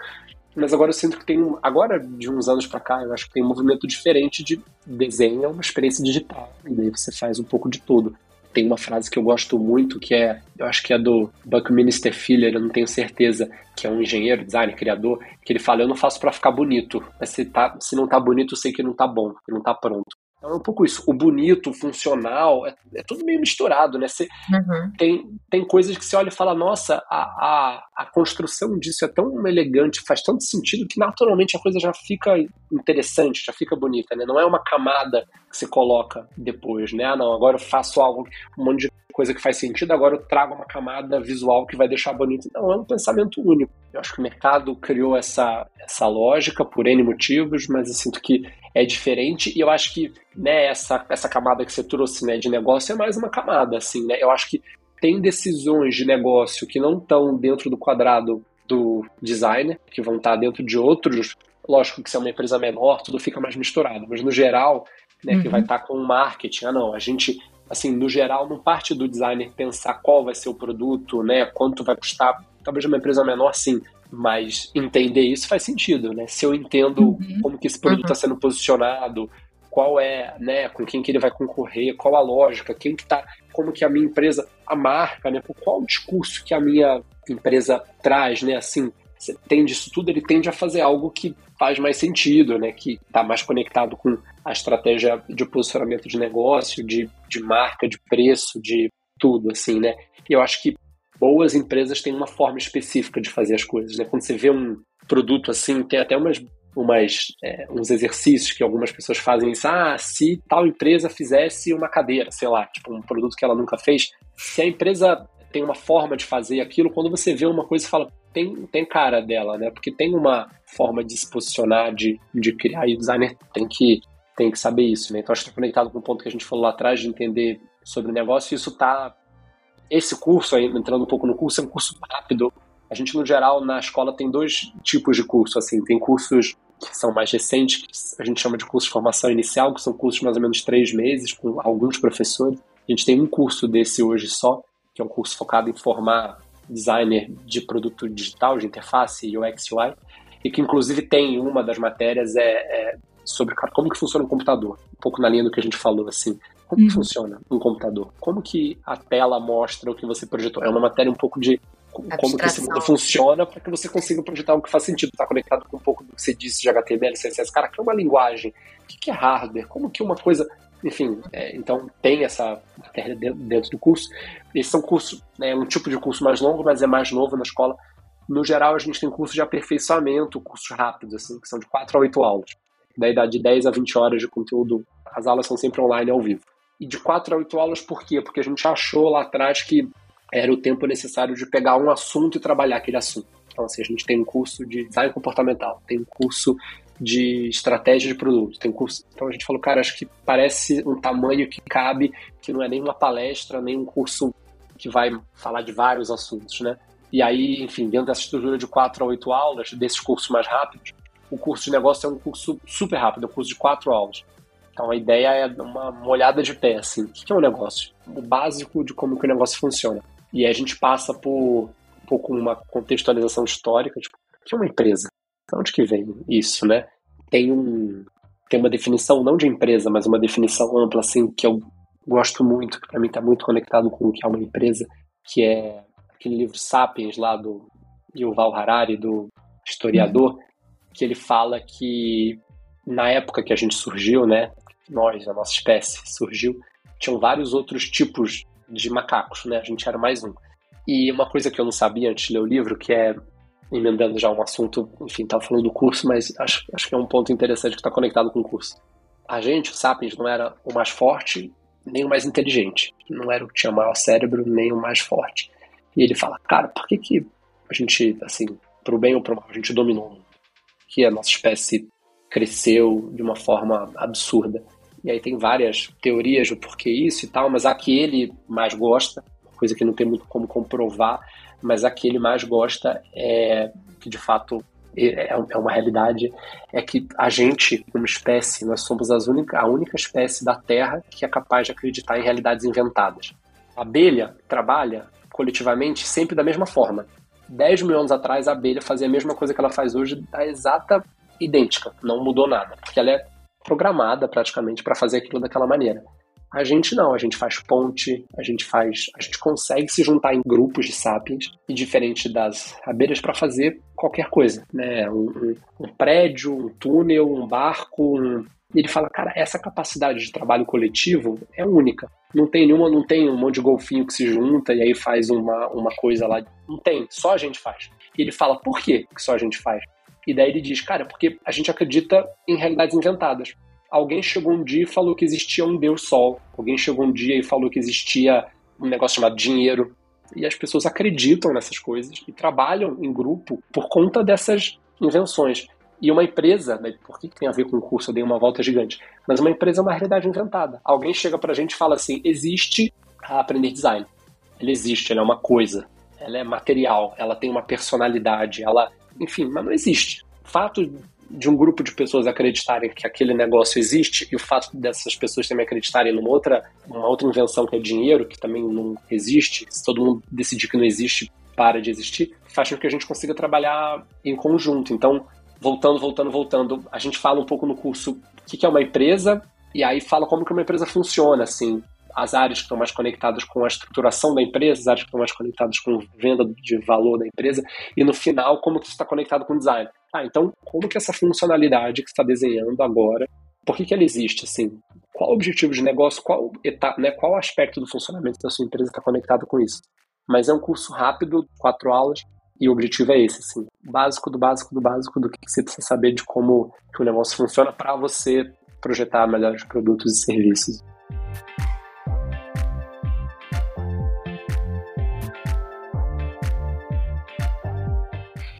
mas agora eu sinto que tem, agora de uns anos para cá, eu acho que tem um movimento diferente de desenho, é uma experiência digital, e daí você faz um pouco de tudo. Tem uma frase que eu gosto muito, que é, eu acho que é do Buckminster Fuller, eu não tenho certeza, que é um engenheiro, designer, criador, que ele fala, eu não faço para ficar bonito, mas se, tá, se não tá bonito, eu sei que não tá bom, que não tá pronto. Então é um pouco isso. O bonito, o funcional, é, é tudo meio misturado, né? Você, uhum. tem, tem coisas que você olha e fala, nossa, a, a, a construção disso é tão elegante, faz tanto sentido que naturalmente a coisa já fica interessante, já fica bonita, né? Não é uma camada que você coloca depois, né? Ah, não, agora eu faço algo, um monte de coisa que faz sentido, agora eu trago uma camada visual que vai deixar bonito. Não, é um pensamento único. Eu acho que o mercado criou essa, essa lógica por N motivos, mas eu sinto que é diferente e eu acho que né, essa, essa camada que você trouxe né, de negócio é mais uma camada, assim, né? Eu acho que tem decisões de negócio que não estão dentro do quadrado do designer, que vão estar dentro de outros. Lógico que se é uma empresa menor, tudo fica mais misturado, mas no geral, né, uhum. que vai estar com o marketing. Ah, não, a gente, assim, no geral, não parte do designer pensar qual vai ser o produto, né, quanto vai custar. Talvez uma empresa menor, sim, mas entender isso faz sentido, né? Se eu entendo uhum. como que esse produto está uhum. sendo posicionado, qual é, né, com quem que ele vai concorrer, qual a lógica, quem que tá, como que a minha empresa, a marca, né, qual o discurso que a minha empresa traz, né, assim, você tende isso tudo, ele tende a fazer algo que faz mais sentido, né, que está mais conectado com a estratégia de posicionamento de negócio, de, de marca, de preço, de tudo, assim, né, e eu acho que boas empresas têm uma forma específica de fazer as coisas, né, quando você vê um produto assim, tem até umas umas, é, uns exercícios que algumas pessoas fazem isso. Ah, se tal empresa fizesse uma cadeira, sei lá, tipo um produto que ela nunca fez, se a empresa tem uma forma de fazer aquilo, quando você vê uma coisa e fala, tem, tem cara dela, né? Porque tem uma forma de se posicionar, de, de criar, e o designer tem que, tem que saber isso, né? Então acho que está conectado com o ponto que a gente falou lá atrás de entender sobre o negócio, e isso tá. Esse curso aí, entrando um pouco no curso, é um curso rápido. A gente, no geral, na escola tem dois tipos de curso, assim, tem cursos que são mais recentes, que a gente chama de curso de formação inicial, que são cursos de mais ou menos três meses, com alguns professores. A gente tem um curso desse hoje só, que é um curso focado em formar designer de produto digital, de interface, UX, UI, e que inclusive tem uma das matérias é, é sobre como que funciona um computador, um pouco na linha do que a gente falou, assim, como uhum. que funciona um computador? Como que a tela mostra o que você projetou? É uma matéria um pouco de como que esse mundo funciona para que você consiga projetar algo que faz sentido. Está conectado com um pouco do que você disse de HTML, CSS. Cara, que é uma linguagem? O que é hardware? Como que uma coisa... Enfim, é, então tem essa matéria dentro do curso. Esses são cursos, é né, um tipo de curso mais longo, mas é mais novo na escola. No geral, a gente tem cursos de aperfeiçoamento, cursos rápidos, assim, que são de 4 a 8 aulas. Da idade de 10 a 20 horas de conteúdo. As aulas são sempre online ao vivo. E de 4 a 8 aulas, por quê? Porque a gente achou lá atrás que era o tempo necessário de pegar um assunto e trabalhar aquele assunto. Então, assim, a gente tem um curso de design comportamental, tem um curso de estratégia de produto, tem um curso. Então a gente falou, cara, acho que parece um tamanho que cabe, que não é nem uma palestra, nem um curso que vai falar de vários assuntos, né? E aí, enfim, dentro dessa estrutura de quatro a oito aulas, desses cursos mais rápidos, o curso de negócio é um curso super rápido, é um curso de quatro aulas. Então a ideia é uma, uma olhada de pé, assim, o que é um negócio? O básico de como que o negócio funciona. E a gente passa por um pouco uma contextualização histórica, tipo, o que é uma empresa? De onde que vem isso, né? Tem um tem uma definição não de empresa, mas uma definição ampla assim que eu gosto muito, que para mim está muito conectado com o que é uma empresa, que é aquele livro Sapiens lá do Yuval Harari, do historiador, que ele fala que na época que a gente surgiu, né, nós, a nossa espécie surgiu, tinham vários outros tipos de macacos, né? A gente era mais um. E uma coisa que eu não sabia antes de ler o livro, que é, emendando já um assunto, enfim, estava falando do curso, mas acho, acho que é um ponto interessante que está conectado com o curso. A gente, o Sapiens, não era o mais forte, nem o mais inteligente. Não era o que tinha maior cérebro, nem o mais forte. E ele fala, cara, por que que a gente, assim, pro bem ou pro mal, a gente dominou? Que a nossa espécie cresceu de uma forma absurda. E aí tem várias teorias do porquê isso e tal, mas a que ele mais gosta, coisa que não tem muito como comprovar, mas a que ele mais gosta é que de fato é, é uma realidade, é que a gente, como espécie, nós somos as única, a única espécie da Terra que é capaz de acreditar em realidades inventadas. A abelha trabalha coletivamente sempre da mesma forma. 10 mil anos atrás, a abelha fazia a mesma coisa que ela faz hoje, da exata idêntica, não mudou nada, porque ela é programada praticamente para fazer aquilo daquela maneira. A gente não, a gente faz ponte, a gente faz, a gente consegue se juntar em grupos de sapiens e diferente das abelhas para fazer qualquer coisa, né? Um, um, um, prédio, um túnel, um barco. Um... E ele fala, cara, essa capacidade de trabalho coletivo é única. Não tem nenhuma, não tem um monte de golfinho que se junta e aí faz uma, uma coisa lá. Não tem, só a gente faz. E ele fala, por que só a gente faz? E daí ele diz, cara, porque a gente acredita em realidades inventadas. Alguém chegou um dia e falou que existia um Deus Sol. Alguém chegou um dia e falou que existia um negócio chamado dinheiro. E as pessoas acreditam nessas coisas e trabalham em grupo por conta dessas invenções. E uma empresa, né, por que tem a ver com o curso? Eu dei uma volta gigante. Mas uma empresa é uma realidade inventada. Alguém chega pra gente e fala assim: existe a aprender design. Ela existe, ela é uma coisa. Ela é material, ela tem uma personalidade, ela enfim, mas não existe. Fato de um grupo de pessoas acreditarem que aquele negócio existe e o fato dessas pessoas também acreditarem numa outra, uma outra invenção que é dinheiro, que também não existe, se todo mundo decidir que não existe, para de existir, faz com que a gente consiga trabalhar em conjunto. Então, voltando, voltando, voltando, a gente fala um pouco no curso o que é uma empresa e aí fala como que uma empresa funciona, assim, as áreas que estão mais conectadas com a estruturação da empresa, as áreas que estão mais conectadas com venda de valor da empresa, e no final, como que isso está conectado com o design. Ah, então, como que essa funcionalidade que está desenhando agora, por que, que ela existe, assim? Qual o objetivo de negócio, qual etapa, né, qual aspecto do funcionamento da sua empresa está conectado com isso? Mas é um curso rápido, quatro aulas, e o objetivo é esse, assim, básico do básico do básico do que você precisa saber de como o negócio funciona para você projetar melhores produtos e serviços.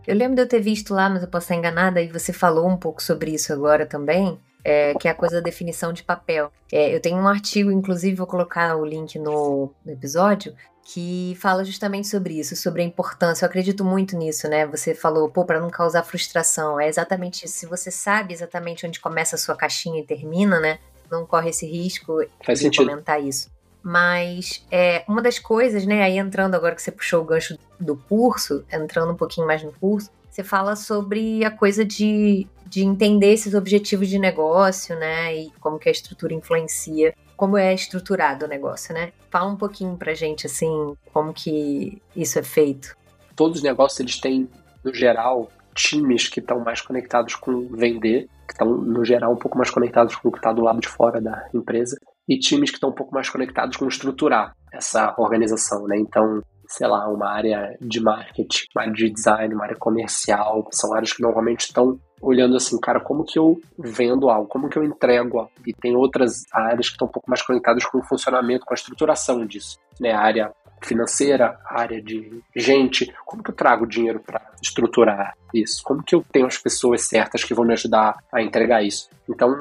Eu lembro de eu ter visto lá, mas eu posso estar enganada, e você falou um pouco sobre isso agora também, é, que é a coisa da definição de papel. É, eu tenho um artigo, inclusive vou colocar o link no, no episódio, que fala justamente sobre isso, sobre a importância. Eu acredito muito nisso, né? Você falou, pô, para não causar frustração. É exatamente isso. Se você sabe exatamente onde começa a sua caixinha e termina, né? Não corre esse risco Faz de sentido. comentar isso. Mas é, uma das coisas, né? Aí entrando agora que você puxou o gancho do curso, entrando um pouquinho mais no curso, você fala sobre a coisa de, de entender esses objetivos de negócio, né? E como que a estrutura influencia como é estruturado o negócio, né? Fala um pouquinho pra gente, assim, como que isso é feito. Todos os negócios, eles têm, no geral, times que estão mais conectados com vender, que estão, no geral, um pouco mais conectados com o que está do lado de fora da empresa, e times que estão um pouco mais conectados com estruturar essa organização, né? Então, sei lá, uma área de marketing, uma área de design, uma área comercial, são áreas que normalmente estão olhando assim, cara, como que eu vendo algo, como que eu entrego algo? E tem outras áreas que estão um pouco mais conectadas com o funcionamento, com a estruturação disso, né? A área financeira, a área de gente, como que eu trago dinheiro para estruturar isso? Como que eu tenho as pessoas certas que vão me ajudar a entregar isso? Então,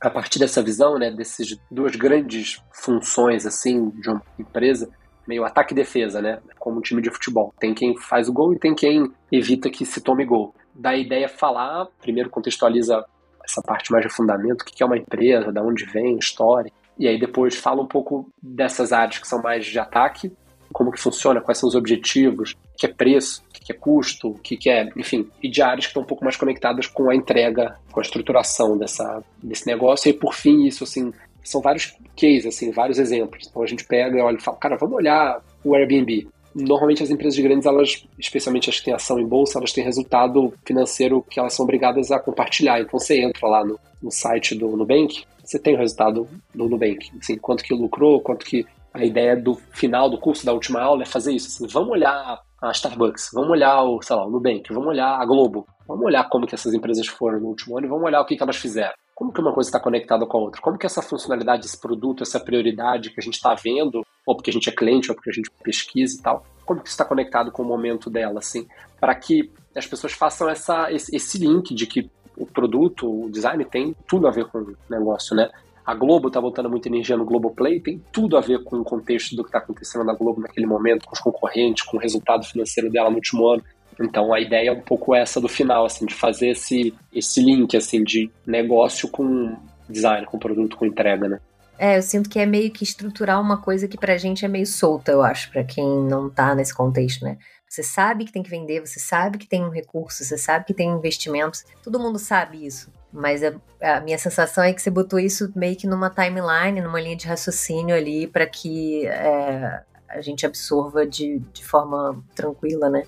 a partir dessa visão, né, dessas duas grandes funções assim de uma empresa, meio ataque e defesa, né? Como um time de futebol. Tem quem faz o gol e tem quem evita que se tome gol. Da ideia falar, primeiro contextualiza essa parte mais de fundamento, o que é uma empresa, da onde vem, história. E aí depois fala um pouco dessas áreas que são mais de ataque, como que funciona, quais são os objetivos, o que é preço, o que é custo, o que é, enfim, e de áreas que estão um pouco mais conectadas com a entrega, com a estruturação dessa, desse negócio. E por fim, isso assim, são vários cases, assim, vários exemplos. Então a gente pega e olha e fala, cara, vamos olhar o Airbnb. Normalmente as empresas grandes, elas, especialmente as que têm ação em bolsa, elas têm resultado financeiro que elas são obrigadas a compartilhar. Então você entra lá no, no site do Nubank, você tem o resultado do Nubank. Assim, quanto que lucrou, quanto que a ideia do final do curso, da última aula, é fazer isso. Assim, vamos olhar a Starbucks, vamos olhar o, sei lá, o Nubank, vamos olhar a Globo, vamos olhar como que essas empresas foram no último ano e vamos olhar o que, que elas fizeram como que uma coisa está conectada com a outra? Como que essa funcionalidade, esse produto, essa prioridade que a gente está vendo, ou porque a gente é cliente, ou porque a gente pesquisa e tal, como que está conectado com o momento dela, assim, para que as pessoas façam essa, esse, esse link de que o produto, o design tem tudo a ver com o negócio, né? A Globo está botando muita energia no Globoplay, tem tudo a ver com o contexto do que está acontecendo na Globo naquele momento, com os concorrentes, com o resultado financeiro dela no último ano. Então a ideia é um pouco essa do final, assim, de fazer esse, esse link assim de negócio com design, com produto, com entrega, né? É, eu sinto que é meio que estruturar uma coisa que pra gente é meio solta, eu acho, para quem não tá nesse contexto, né? Você sabe que tem que vender, você sabe que tem um recurso, você sabe que tem investimentos, todo mundo sabe isso. Mas a, a minha sensação é que você botou isso meio que numa timeline, numa linha de raciocínio ali, para que é, a gente absorva de, de forma tranquila, né?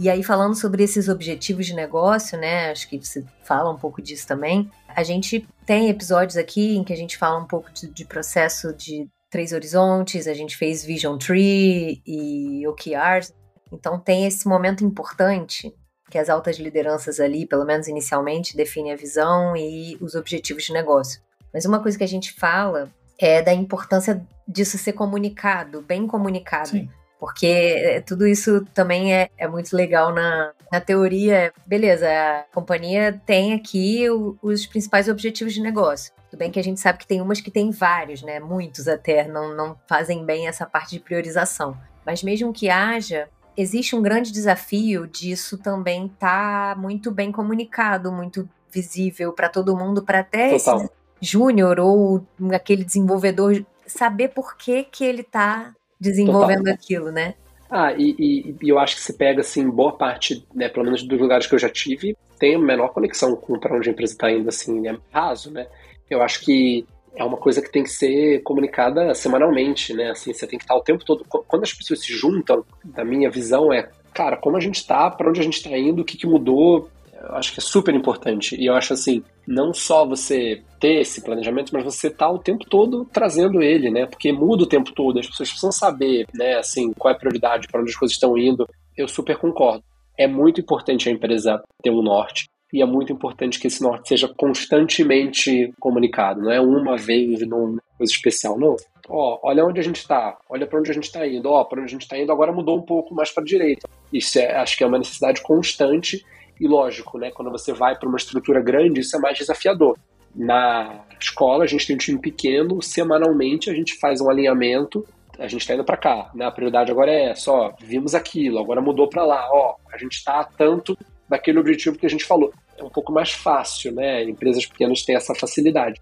E aí, falando sobre esses objetivos de negócio, né? Acho que você fala um pouco disso também. A gente tem episódios aqui em que a gente fala um pouco de, de processo de três horizontes, a gente fez Vision Tree e OKRs. Então, tem esse momento importante que as altas lideranças ali, pelo menos inicialmente, definem a visão e os objetivos de negócio. Mas uma coisa que a gente fala é da importância disso ser comunicado, bem comunicado. Sim. Porque é, tudo isso também é, é muito legal na, na teoria. Beleza, a companhia tem aqui o, os principais objetivos de negócio. Tudo bem que a gente sabe que tem umas que tem vários, né? Muitos até, não, não fazem bem essa parte de priorização. Mas mesmo que haja, existe um grande desafio disso também estar tá muito bem comunicado, muito visível para todo mundo, para até Total. esse júnior ou aquele desenvolvedor saber por que, que ele está desenvolvendo Total. aquilo, né? Ah, e, e, e, eu acho que se pega, assim, boa parte, né, pelo menos dos lugares que eu já tive, tem a menor conexão com para onde a empresa está indo, assim, é raso, né? Eu acho que é uma coisa que tem que ser comunicada semanalmente, né? Assim, você tem que estar o tempo todo. Quando as pessoas se juntam, da minha visão é, cara, como a gente está, para onde a gente está indo, o que, que mudou, eu acho que é super importante. E eu acho assim, não só você ter esse planejamento, mas você tá o tempo todo trazendo ele, né? Porque muda o tempo todo, as pessoas precisam saber, né, assim, qual é a prioridade, para onde as coisas estão indo. Eu super concordo. É muito importante a empresa ter um norte e é muito importante que esse norte seja constantemente comunicado, não é uma vez numa coisa especial, não. ó, olha onde a gente está, olha para onde a gente está indo, ó, para onde a gente está indo agora mudou um pouco mais para a direita. Isso é, acho que é uma necessidade constante e lógico, né? Quando você vai para uma estrutura grande, isso é mais desafiador. Na escola, a gente tem um time pequeno, semanalmente a gente faz um alinhamento, a gente está indo para cá, né? A prioridade agora é só vimos aquilo, agora mudou para lá, ó, a gente está tanto daquele objetivo que a gente falou. É um pouco mais fácil, né? Empresas pequenas têm essa facilidade.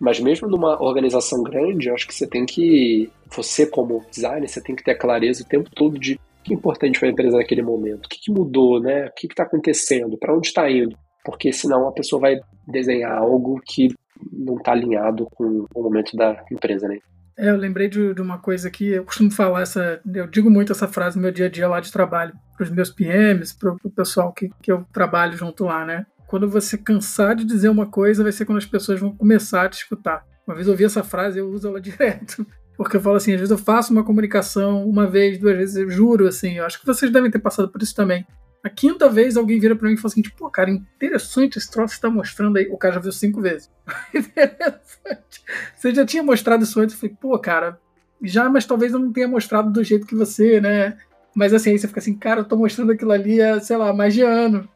Mas mesmo numa organização grande, acho que você tem que, você como designer, você tem que ter clareza o tempo todo de o que é importante para a empresa naquele momento, o que, que mudou, né? O que está acontecendo, para onde está indo. Porque senão a pessoa vai desenhar algo que não está alinhado com o momento da empresa, né? É, eu lembrei de, de, uma coisa que eu costumo falar, essa, eu digo muito essa frase no meu dia a dia lá de trabalho, para os meus PMs, para o pessoal que, que eu trabalho junto lá, né? Quando você cansar de dizer uma coisa, vai ser quando as pessoas vão começar a te escutar. Uma vez eu ouvi essa frase, eu uso ela direto. Porque eu falo assim, às vezes eu faço uma comunicação uma vez, duas vezes, eu juro, assim, eu acho que vocês devem ter passado por isso também. A quinta vez alguém vira para mim e fala assim, tipo, pô, cara, interessante esse troço que você tá mostrando aí. O cara já viu cinco vezes. interessante. Você já tinha mostrado isso antes? Eu falei, pô, cara, já, mas talvez eu não tenha mostrado do jeito que você, né? Mas assim, aí você fica assim, cara, eu tô mostrando aquilo ali há, sei lá, mais de ano.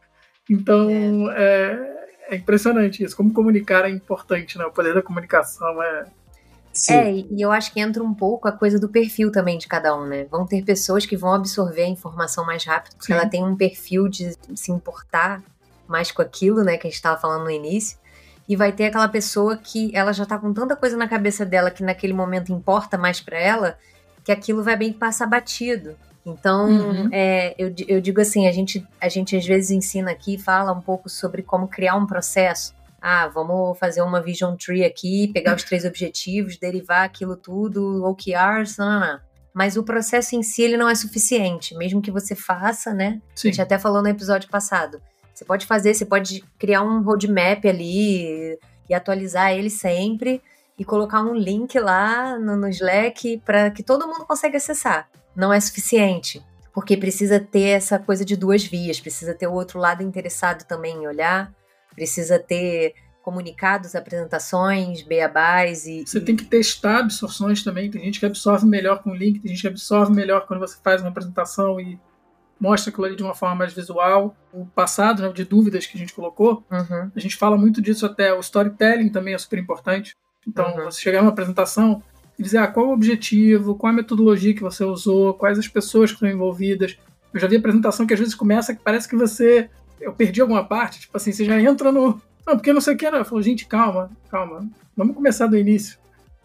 Então, é. é, é impressionante isso. Como comunicar é importante, né? O poder da comunicação é, Sim. É, e eu acho que entra um pouco a coisa do perfil também de cada um, né? Vão ter pessoas que vão absorver a informação mais rápido, porque Sim. ela tem um perfil de se importar mais com aquilo, né, que a gente estava falando no início. E vai ter aquela pessoa que ela já tá com tanta coisa na cabeça dela que naquele momento importa mais para ela, que aquilo vai bem passar batido. Então, uhum. é, eu, eu digo assim, a gente, a gente às vezes ensina aqui, fala um pouco sobre como criar um processo ah, vamos fazer uma vision tree aqui, pegar os três objetivos, derivar aquilo tudo, OKRs, não, não, não. Mas o processo em si ele não é suficiente, mesmo que você faça, né? Sim. A gente até falou no episódio passado. Você pode fazer, você pode criar um roadmap ali e atualizar ele sempre e colocar um link lá no, no Slack para que todo mundo consiga acessar. Não é suficiente, porque precisa ter essa coisa de duas vias, precisa ter o outro lado interessado também em olhar precisa ter comunicados, apresentações, beabás e. Você tem que testar absorções também. Tem gente que absorve melhor com link, tem gente que absorve melhor quando você faz uma apresentação e mostra aquilo ali de uma forma mais visual. O passado, né, de dúvidas que a gente colocou, uhum. a gente fala muito disso até. O storytelling também é super importante. Então, uhum. você chegar numa apresentação e dizer ah, qual o objetivo, qual a metodologia que você usou, quais as pessoas que estão envolvidas. Eu já vi apresentação que às vezes começa que parece que você eu perdi alguma parte, tipo assim, você já entra no. Não, porque não sei o que, não. Eu falo, gente, calma, calma. Vamos começar do início.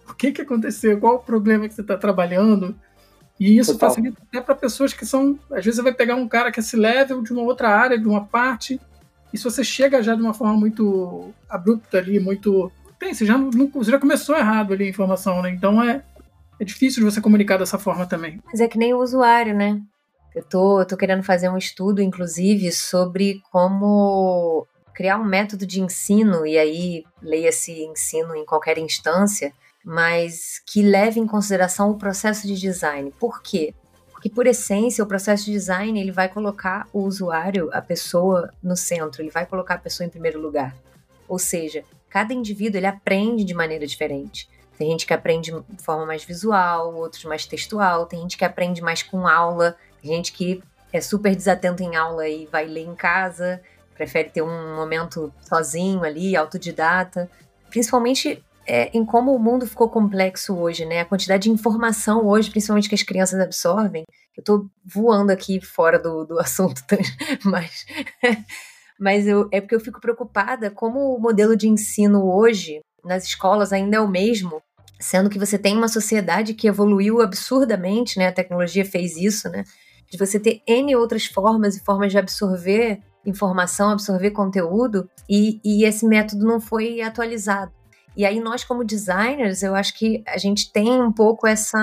O que que aconteceu? Qual o problema que você está trabalhando? E isso Total. facilita até para pessoas que são. Às vezes você vai pegar um cara que é esse level de uma outra área, de uma parte, e se você chega já de uma forma muito abrupta ali, muito. Tem, você já, não, você já começou errado ali a informação, né? Então é, é difícil de você comunicar dessa forma também. Mas é que nem o usuário, né? Eu tô, tô querendo fazer um estudo, inclusive, sobre como criar um método de ensino, e aí leia-se ensino em qualquer instância, mas que leve em consideração o processo de design. Por quê? Porque, por essência, o processo de design ele vai colocar o usuário, a pessoa, no centro, ele vai colocar a pessoa em primeiro lugar. Ou seja, cada indivíduo ele aprende de maneira diferente. Tem gente que aprende de forma mais visual, outros mais textual, tem gente que aprende mais com aula, gente que é super desatento em aula e vai ler em casa, prefere ter um momento sozinho ali, autodidata. Principalmente é, em como o mundo ficou complexo hoje, né? A quantidade de informação hoje, principalmente que as crianças absorvem. Eu tô voando aqui fora do, do assunto, mas, mas eu, é porque eu fico preocupada como o modelo de ensino hoje nas escolas ainda é o mesmo, sendo que você tem uma sociedade que evoluiu absurdamente, né? A tecnologia fez isso, né? De você ter N outras formas e formas de absorver informação, absorver conteúdo, e, e esse método não foi atualizado. E aí, nós, como designers, eu acho que a gente tem um pouco essa.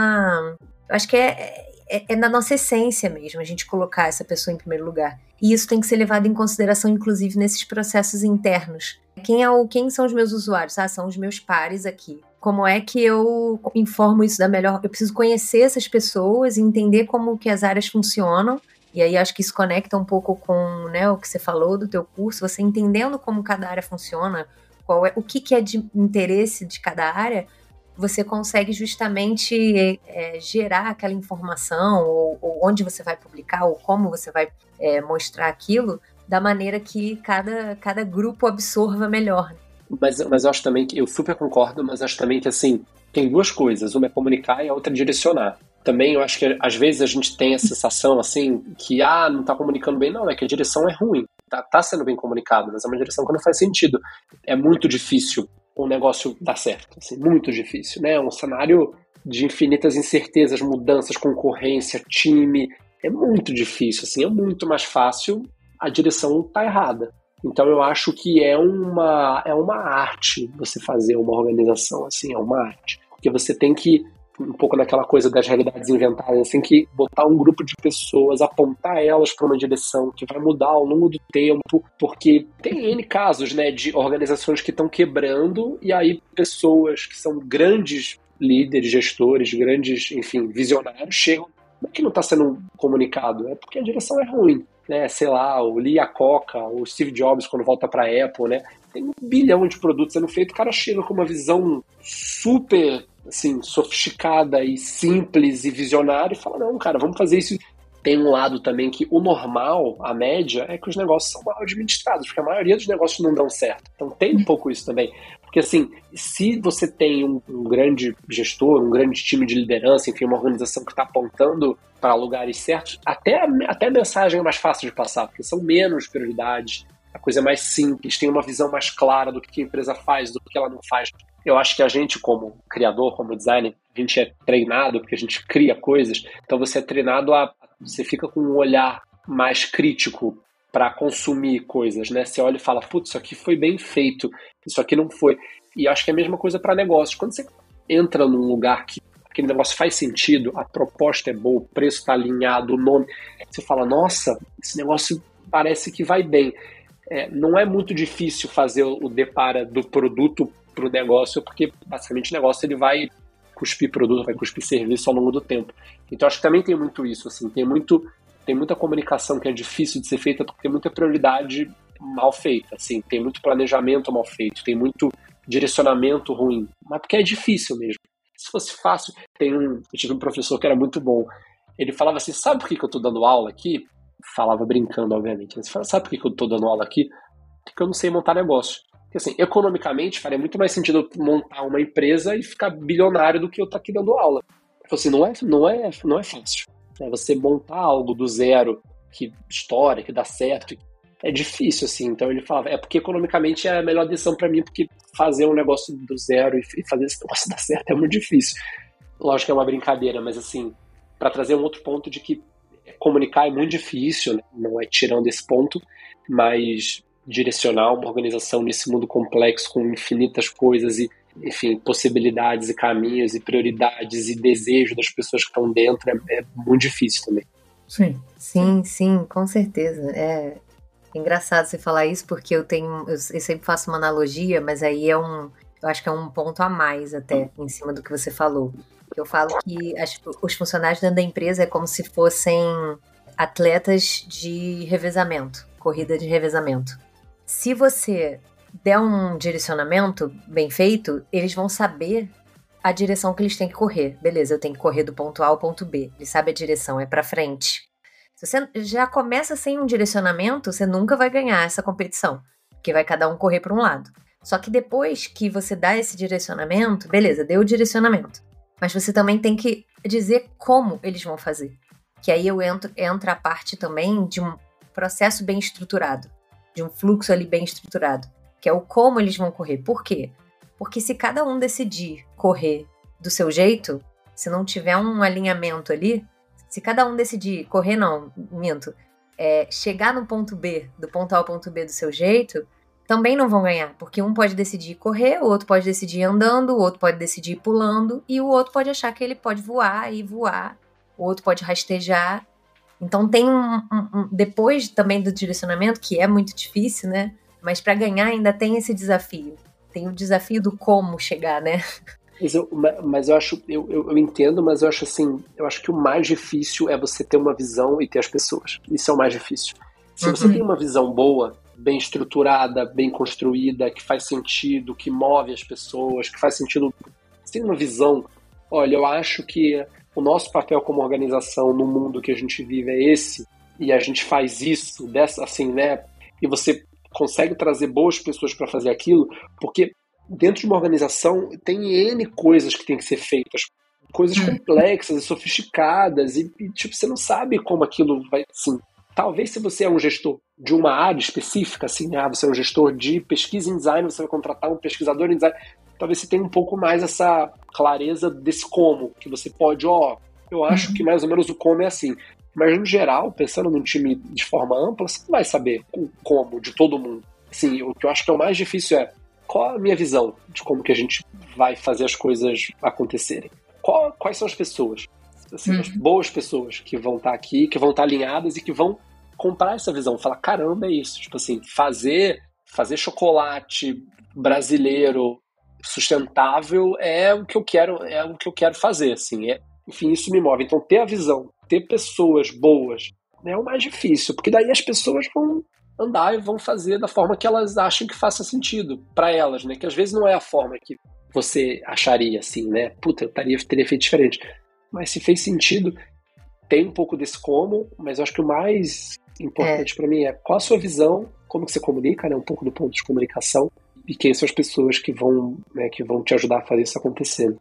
Eu acho que é, é, é, na nossa essência mesmo a gente colocar essa pessoa em primeiro lugar. E isso tem que ser levado em consideração, inclusive, nesses processos internos. Quem, é o, quem são os meus usuários? Ah, são os meus pares aqui. Como é que eu informo isso da melhor? Eu preciso conhecer essas pessoas, entender como que as áreas funcionam. E aí acho que isso conecta um pouco com né, o que você falou do teu curso, você entendendo como cada área funciona, qual é o que, que é de interesse de cada área, você consegue justamente é, gerar aquela informação, ou, ou, onde você vai publicar, ou como você vai é, mostrar aquilo, da maneira que cada, cada grupo absorva melhor. Mas, mas eu acho também que, eu super concordo, mas acho também que assim, tem duas coisas, uma é comunicar e a outra é direcionar. Também eu acho que às vezes a gente tem a sensação assim que ah, não está comunicando bem, não, é que a direção é ruim. Tá, tá sendo bem comunicado, mas é uma direção que não faz sentido. É muito difícil o negócio dar certo, assim, muito difícil, né? É um cenário de infinitas incertezas, mudanças, concorrência, time, é muito difícil, assim, é muito mais fácil a direção tá errada. Então eu acho que é uma é uma arte você fazer uma organização assim, é uma arte, porque você tem que um pouco naquela coisa das realidades inventadas, assim, que botar um grupo de pessoas, apontar elas para uma direção que vai mudar ao longo do tempo, porque tem N casos, né, de organizações que estão quebrando e aí pessoas que são grandes líderes, gestores, grandes, enfim, visionários chegam. Não é que não está sendo comunicado, é porque a direção é ruim. Né, sei lá, o Lee Coca, o Steve Jobs quando volta para a Apple, né? Tem um bilhão de produtos sendo feito, o cara chega com uma visão super assim, sofisticada e simples e visionária e fala, não, cara, vamos fazer isso. Tem um lado também que o normal, a média, é que os negócios são mal administrados, porque a maioria dos negócios não dão certo. Então tem um pouco isso também. Porque assim, se você tem um, um grande gestor, um grande time de liderança, enfim, uma organização que está apontando para lugares certos, até, até a mensagem é mais fácil de passar, porque são menos prioridades, a coisa é mais simples, tem uma visão mais clara do que a empresa faz, do que ela não faz. Eu acho que a gente, como criador, como designer, a gente é treinado porque a gente cria coisas. Então você é treinado a. Você fica com um olhar mais crítico para consumir coisas, né? Você olha e fala, putz, isso aqui foi bem feito, isso aqui não foi. E acho que é a mesma coisa para negócios. Quando você entra num lugar que aquele negócio faz sentido, a proposta é boa, o preço está alinhado, o nome, você fala, nossa, esse negócio parece que vai bem. É, não é muito difícil fazer o depara do produto para o negócio, porque basicamente o negócio ele vai cuspir produto, vai cuspir serviço ao longo do tempo. Então acho que também tem muito isso, assim, tem muito tem muita comunicação que é difícil de ser feita porque tem muita prioridade mal feita, assim, tem muito planejamento mal feito, tem muito direcionamento ruim, mas porque é difícil mesmo. Se fosse fácil, tem um, eu tive um professor que era muito bom. Ele falava assim: "Sabe por que, que eu estou dando aula aqui?" Falava brincando, obviamente. "Sabe por que, que eu estou dando aula aqui?" Porque eu não sei montar negócio. Porque, assim, economicamente, faria muito mais sentido montar uma empresa e ficar bilionário do que eu estar tá aqui dando aula. Então, assim, não é, não é, não é fácil. É você montar algo do zero, que história, que dá certo, é difícil, assim. Então ele falava, é porque economicamente é a melhor decisão para mim, porque fazer um negócio do zero e fazer esse negócio dar certo é muito difícil. Lógico que é uma brincadeira, mas assim, para trazer um outro ponto de que comunicar é muito difícil, né? não é tirando esse ponto, mas direcionar uma organização nesse mundo complexo com infinitas coisas e, enfim, possibilidades e caminhos e prioridades e desejo das pessoas que estão dentro é, é muito difícil também. Sim. Sim, sim, com certeza. É engraçado você falar isso porque eu tenho, eu, sempre faço uma analogia, mas aí é um, eu acho que é um ponto a mais até em cima do que você falou. Eu falo que as, os funcionários dentro da empresa é como se fossem atletas de revezamento, corrida de revezamento se você der um direcionamento bem feito, eles vão saber a direção que eles têm que correr. Beleza, eu tenho que correr do ponto A ao ponto B. Ele sabe a direção, é para frente. Se você já começa sem um direcionamento, você nunca vai ganhar essa competição, porque vai cada um correr para um lado. Só que depois que você dá esse direcionamento, beleza, deu o direcionamento. Mas você também tem que dizer como eles vão fazer. Que aí eu entro, entra a parte também de um processo bem estruturado de um fluxo ali bem estruturado, que é o como eles vão correr. Por quê? Porque se cada um decidir correr do seu jeito, se não tiver um alinhamento ali, se cada um decidir correr, não, minto, é, chegar no ponto B, do ponto A ao ponto B do seu jeito, também não vão ganhar, porque um pode decidir correr, o outro pode decidir andando, o outro pode decidir pulando, e o outro pode achar que ele pode voar e voar, o outro pode rastejar então tem um, um, um, depois também do direcionamento, que é muito difícil, né? Mas para ganhar ainda tem esse desafio. Tem o desafio do como chegar, né? Mas eu, mas eu acho, eu, eu, eu, entendo, mas eu acho assim, eu acho que o mais difícil é você ter uma visão e ter as pessoas. Isso é o mais difícil. Se uhum. você tem uma visão boa, bem estruturada, bem construída, que faz sentido, que move as pessoas, que faz sentido Você tem uma visão? Olha, eu acho que o nosso papel como organização no mundo que a gente vive é esse, e a gente faz isso, dessa assim, né? E você consegue trazer boas pessoas para fazer aquilo, porque dentro de uma organização tem N coisas que tem que ser feitas, coisas hum. complexas e sofisticadas, e, e, tipo, você não sabe como aquilo vai, assim, talvez se você é um gestor de uma área específica, assim, ah, você é um gestor de pesquisa em design, você vai contratar um pesquisador em design, talvez você tenha um pouco mais essa clareza desse como, que você pode, ó, eu acho uhum. que mais ou menos o como é assim. Mas, no geral, pensando num time de forma ampla, você não vai saber o como de todo mundo. Assim, o que eu acho que é o mais difícil é qual a minha visão de como que a gente vai fazer as coisas acontecerem. Qual, quais são as pessoas? Assim, uhum. As boas pessoas que vão estar aqui, que vão estar alinhadas e que vão comprar essa visão. Falar, caramba, é isso. Tipo assim, fazer, fazer chocolate brasileiro sustentável é o que eu quero, é o que eu quero fazer, assim. É, enfim, isso me move. Então, ter a visão, ter pessoas boas, né, é o mais difícil, porque daí as pessoas vão andar e vão fazer da forma que elas acham que faça sentido para elas, né? Que às vezes não é a forma que você acharia assim, né? Puta, eu taria, teria feito diferente. Mas se fez sentido, tem um pouco desse como, mas eu acho que o mais importante é. para mim é qual a sua visão, como que você comunica, né? Um pouco do ponto de comunicação e quem são as pessoas que vão, né, que vão te ajudar a fazer isso acontecer.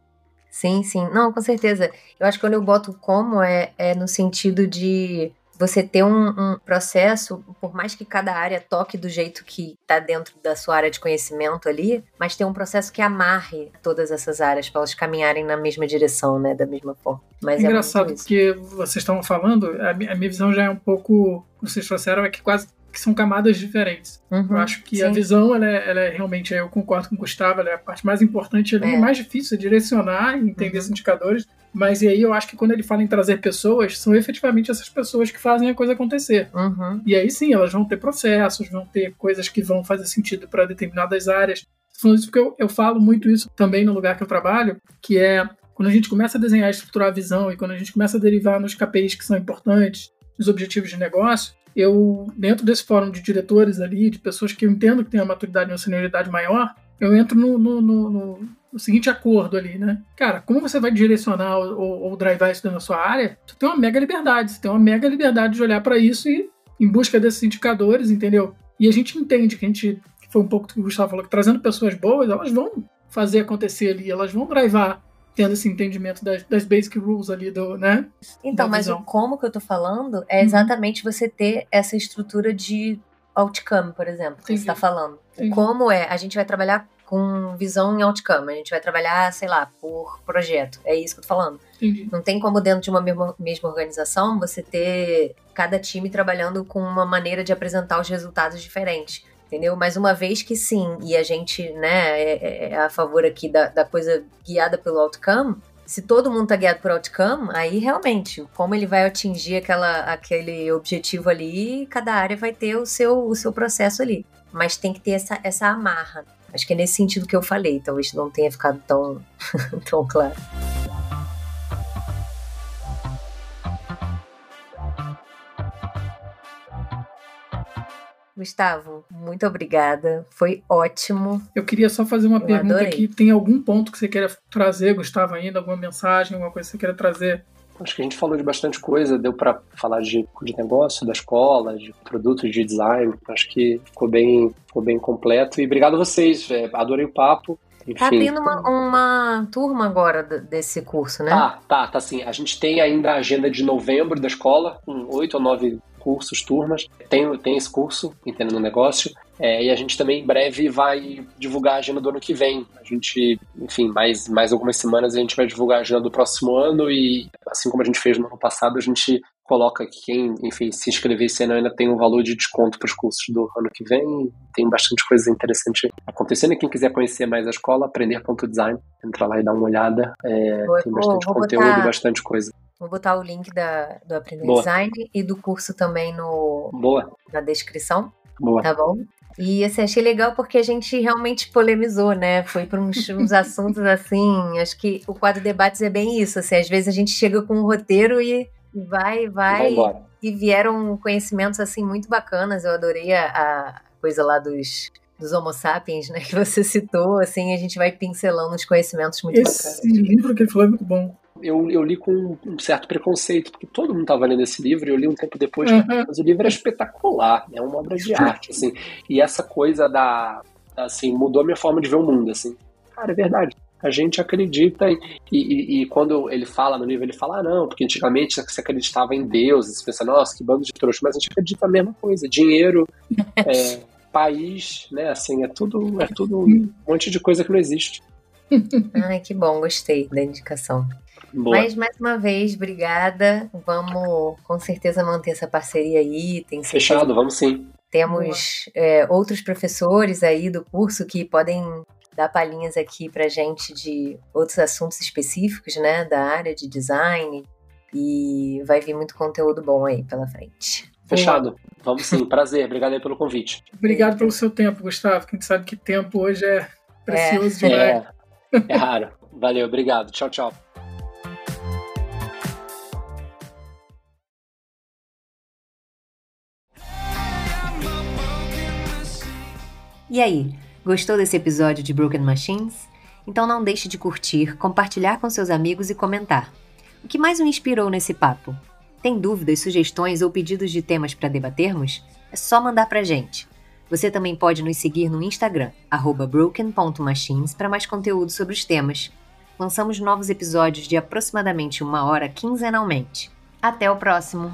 Sim, sim. Não, com certeza. Eu acho que quando eu boto como é, é no sentido de você ter um, um, processo, por mais que cada área toque do jeito que está dentro da sua área de conhecimento ali, mas ter um processo que amarre todas essas áreas para elas caminharem na mesma direção, né, da mesma forma. Mas é engraçado é porque vocês estavam falando, a minha visão já é um pouco, vocês trouxeram, é que quase que são camadas diferentes. Uhum, eu acho que sim. a visão, ela é, ela é, realmente, eu concordo com o Gustavo, ela é a parte mais importante ali, é. mais difícil, é direcionar e entender uhum. os indicadores. Mas e aí eu acho que quando ele fala em trazer pessoas, são efetivamente essas pessoas que fazem a coisa acontecer. Uhum. E aí sim, elas vão ter processos, vão ter coisas que vão fazer sentido para determinadas áreas. Falando isso porque eu, eu falo muito isso também no lugar que eu trabalho, que é quando a gente começa a desenhar e estruturar a visão e quando a gente começa a derivar nos KPIs que são importantes, nos objetivos de negócio, eu, dentro desse fórum de diretores ali, de pessoas que eu entendo que têm uma maturidade e uma senioridade maior, eu entro no, no, no, no, seguinte acordo ali, né? Cara, como você vai direcionar ou, ou drivar isso dentro da sua área, você tem uma mega liberdade, você tem uma mega liberdade de olhar para isso e em busca desses indicadores, entendeu? E a gente entende que a gente, que foi um pouco do que o Gustavo falou, que trazendo pessoas boas, elas vão fazer acontecer ali, elas vão drivar tendo esse entendimento das, das basic rules ali do, né? Então, mas o como que eu tô falando é uhum. exatamente uhum. você ter essa estrutura de outcome, por exemplo, que você tá falando. Entendi. Como é, a gente vai trabalhar com visão em outcome, a gente vai trabalhar, sei lá, por projeto. É isso que eu tô falando. Entendi. Não tem como dentro de uma mesma, mesma organização você ter cada time trabalhando com uma maneira de apresentar os resultados diferentes entendeu? Mas uma vez que sim, e a gente, né, é, é, é a favor aqui da, da coisa guiada pelo outcome, se todo mundo tá guiado por outcome, aí realmente, como ele vai atingir aquela, aquele objetivo ali, cada área vai ter o seu, o seu processo ali. Mas tem que ter essa, essa amarra. Acho que é nesse sentido que eu falei, talvez não tenha ficado tão, tão claro. Gustavo, muito obrigada. Foi ótimo. Eu queria só fazer uma Eu pergunta adorei. aqui. Tem algum ponto que você queira trazer, Gustavo, ainda? Alguma mensagem, alguma coisa que você queira trazer? Acho que a gente falou de bastante coisa, deu para falar de, de negócio, da escola, de produtos de design. Acho que ficou bem, ficou bem completo. E obrigado a vocês, é, adorei o papo. Enfim. Tá abrindo uma, uma turma agora desse curso, né? Tá, tá, tá sim. A gente tem ainda a agenda de novembro da escola, com oito ou nove cursos, turmas. Tem, tem esse curso, Entendendo o Negócio. É, e a gente também em breve vai divulgar a agenda do ano que vem. A gente, enfim, mais, mais algumas semanas a gente vai divulgar a agenda do próximo ano e, assim como a gente fez no ano passado, a gente coloca que quem, enfim, se inscrever esse ano ainda tem um valor de desconto para os cursos do ano que vem. Tem bastante coisa interessante acontecendo. E quem quiser conhecer mais a escola, aprender.design, entra lá e dá uma olhada. É, tem bastante conteúdo botar... e bastante coisa. Vou botar o link da, do Aprender Boa. Design e do curso também no, Boa. na descrição. Boa. Tá bom? E assim, achei legal porque a gente realmente polemizou, né? Foi para uns, uns assuntos assim. Acho que o quadro debates é bem isso. Assim, às vezes a gente chega com um roteiro e vai, vai. vai e vieram conhecimentos assim muito bacanas. Eu adorei a, a coisa lá dos dos Homo sapiens, né, que você citou, assim, a gente vai pincelando os conhecimentos muito Esse bacanas. livro que ele falou é muito bom. Eu, eu li com um certo preconceito, porque todo mundo estava lendo esse livro, e eu li um tempo depois, uhum. mas o livro é espetacular, é uma obra de arte, assim, e essa coisa da, assim, mudou a minha forma de ver o mundo, assim. Cara, é verdade. A gente acredita e, e, e, quando ele fala no livro, ele fala, ah, não, porque antigamente você acreditava em Deus, você pensa, nossa, que bando de trouxa, mas a gente acredita a mesma coisa, dinheiro, é, país, né, assim, é tudo, é tudo um monte de coisa que não existe. Ai, que bom, gostei da indicação. Boa. Mas, mais uma vez, obrigada. Vamos, com certeza, manter essa parceria aí. Tem Fechado, vamos sim. Temos é, outros professores aí do curso que podem dar palhinhas aqui para gente de outros assuntos específicos, né, da área de design e vai vir muito conteúdo bom aí pela frente. Fechado. Vamos sim. Prazer. Obrigado aí pelo convite. Obrigado pelo seu tempo, Gustavo. Que a gente sabe que tempo hoje é precioso é, demais. É, é raro. Valeu. Obrigado. Tchau, tchau. E aí? Gostou desse episódio de Broken Machines? Então não deixe de curtir, compartilhar com seus amigos e comentar. O que mais o inspirou nesse papo? Tem dúvidas, sugestões ou pedidos de temas para debatermos? É só mandar pra gente. Você também pode nos seguir no Instagram, broken.machines, para mais conteúdo sobre os temas. Lançamos novos episódios de aproximadamente uma hora quinzenalmente. Até o próximo!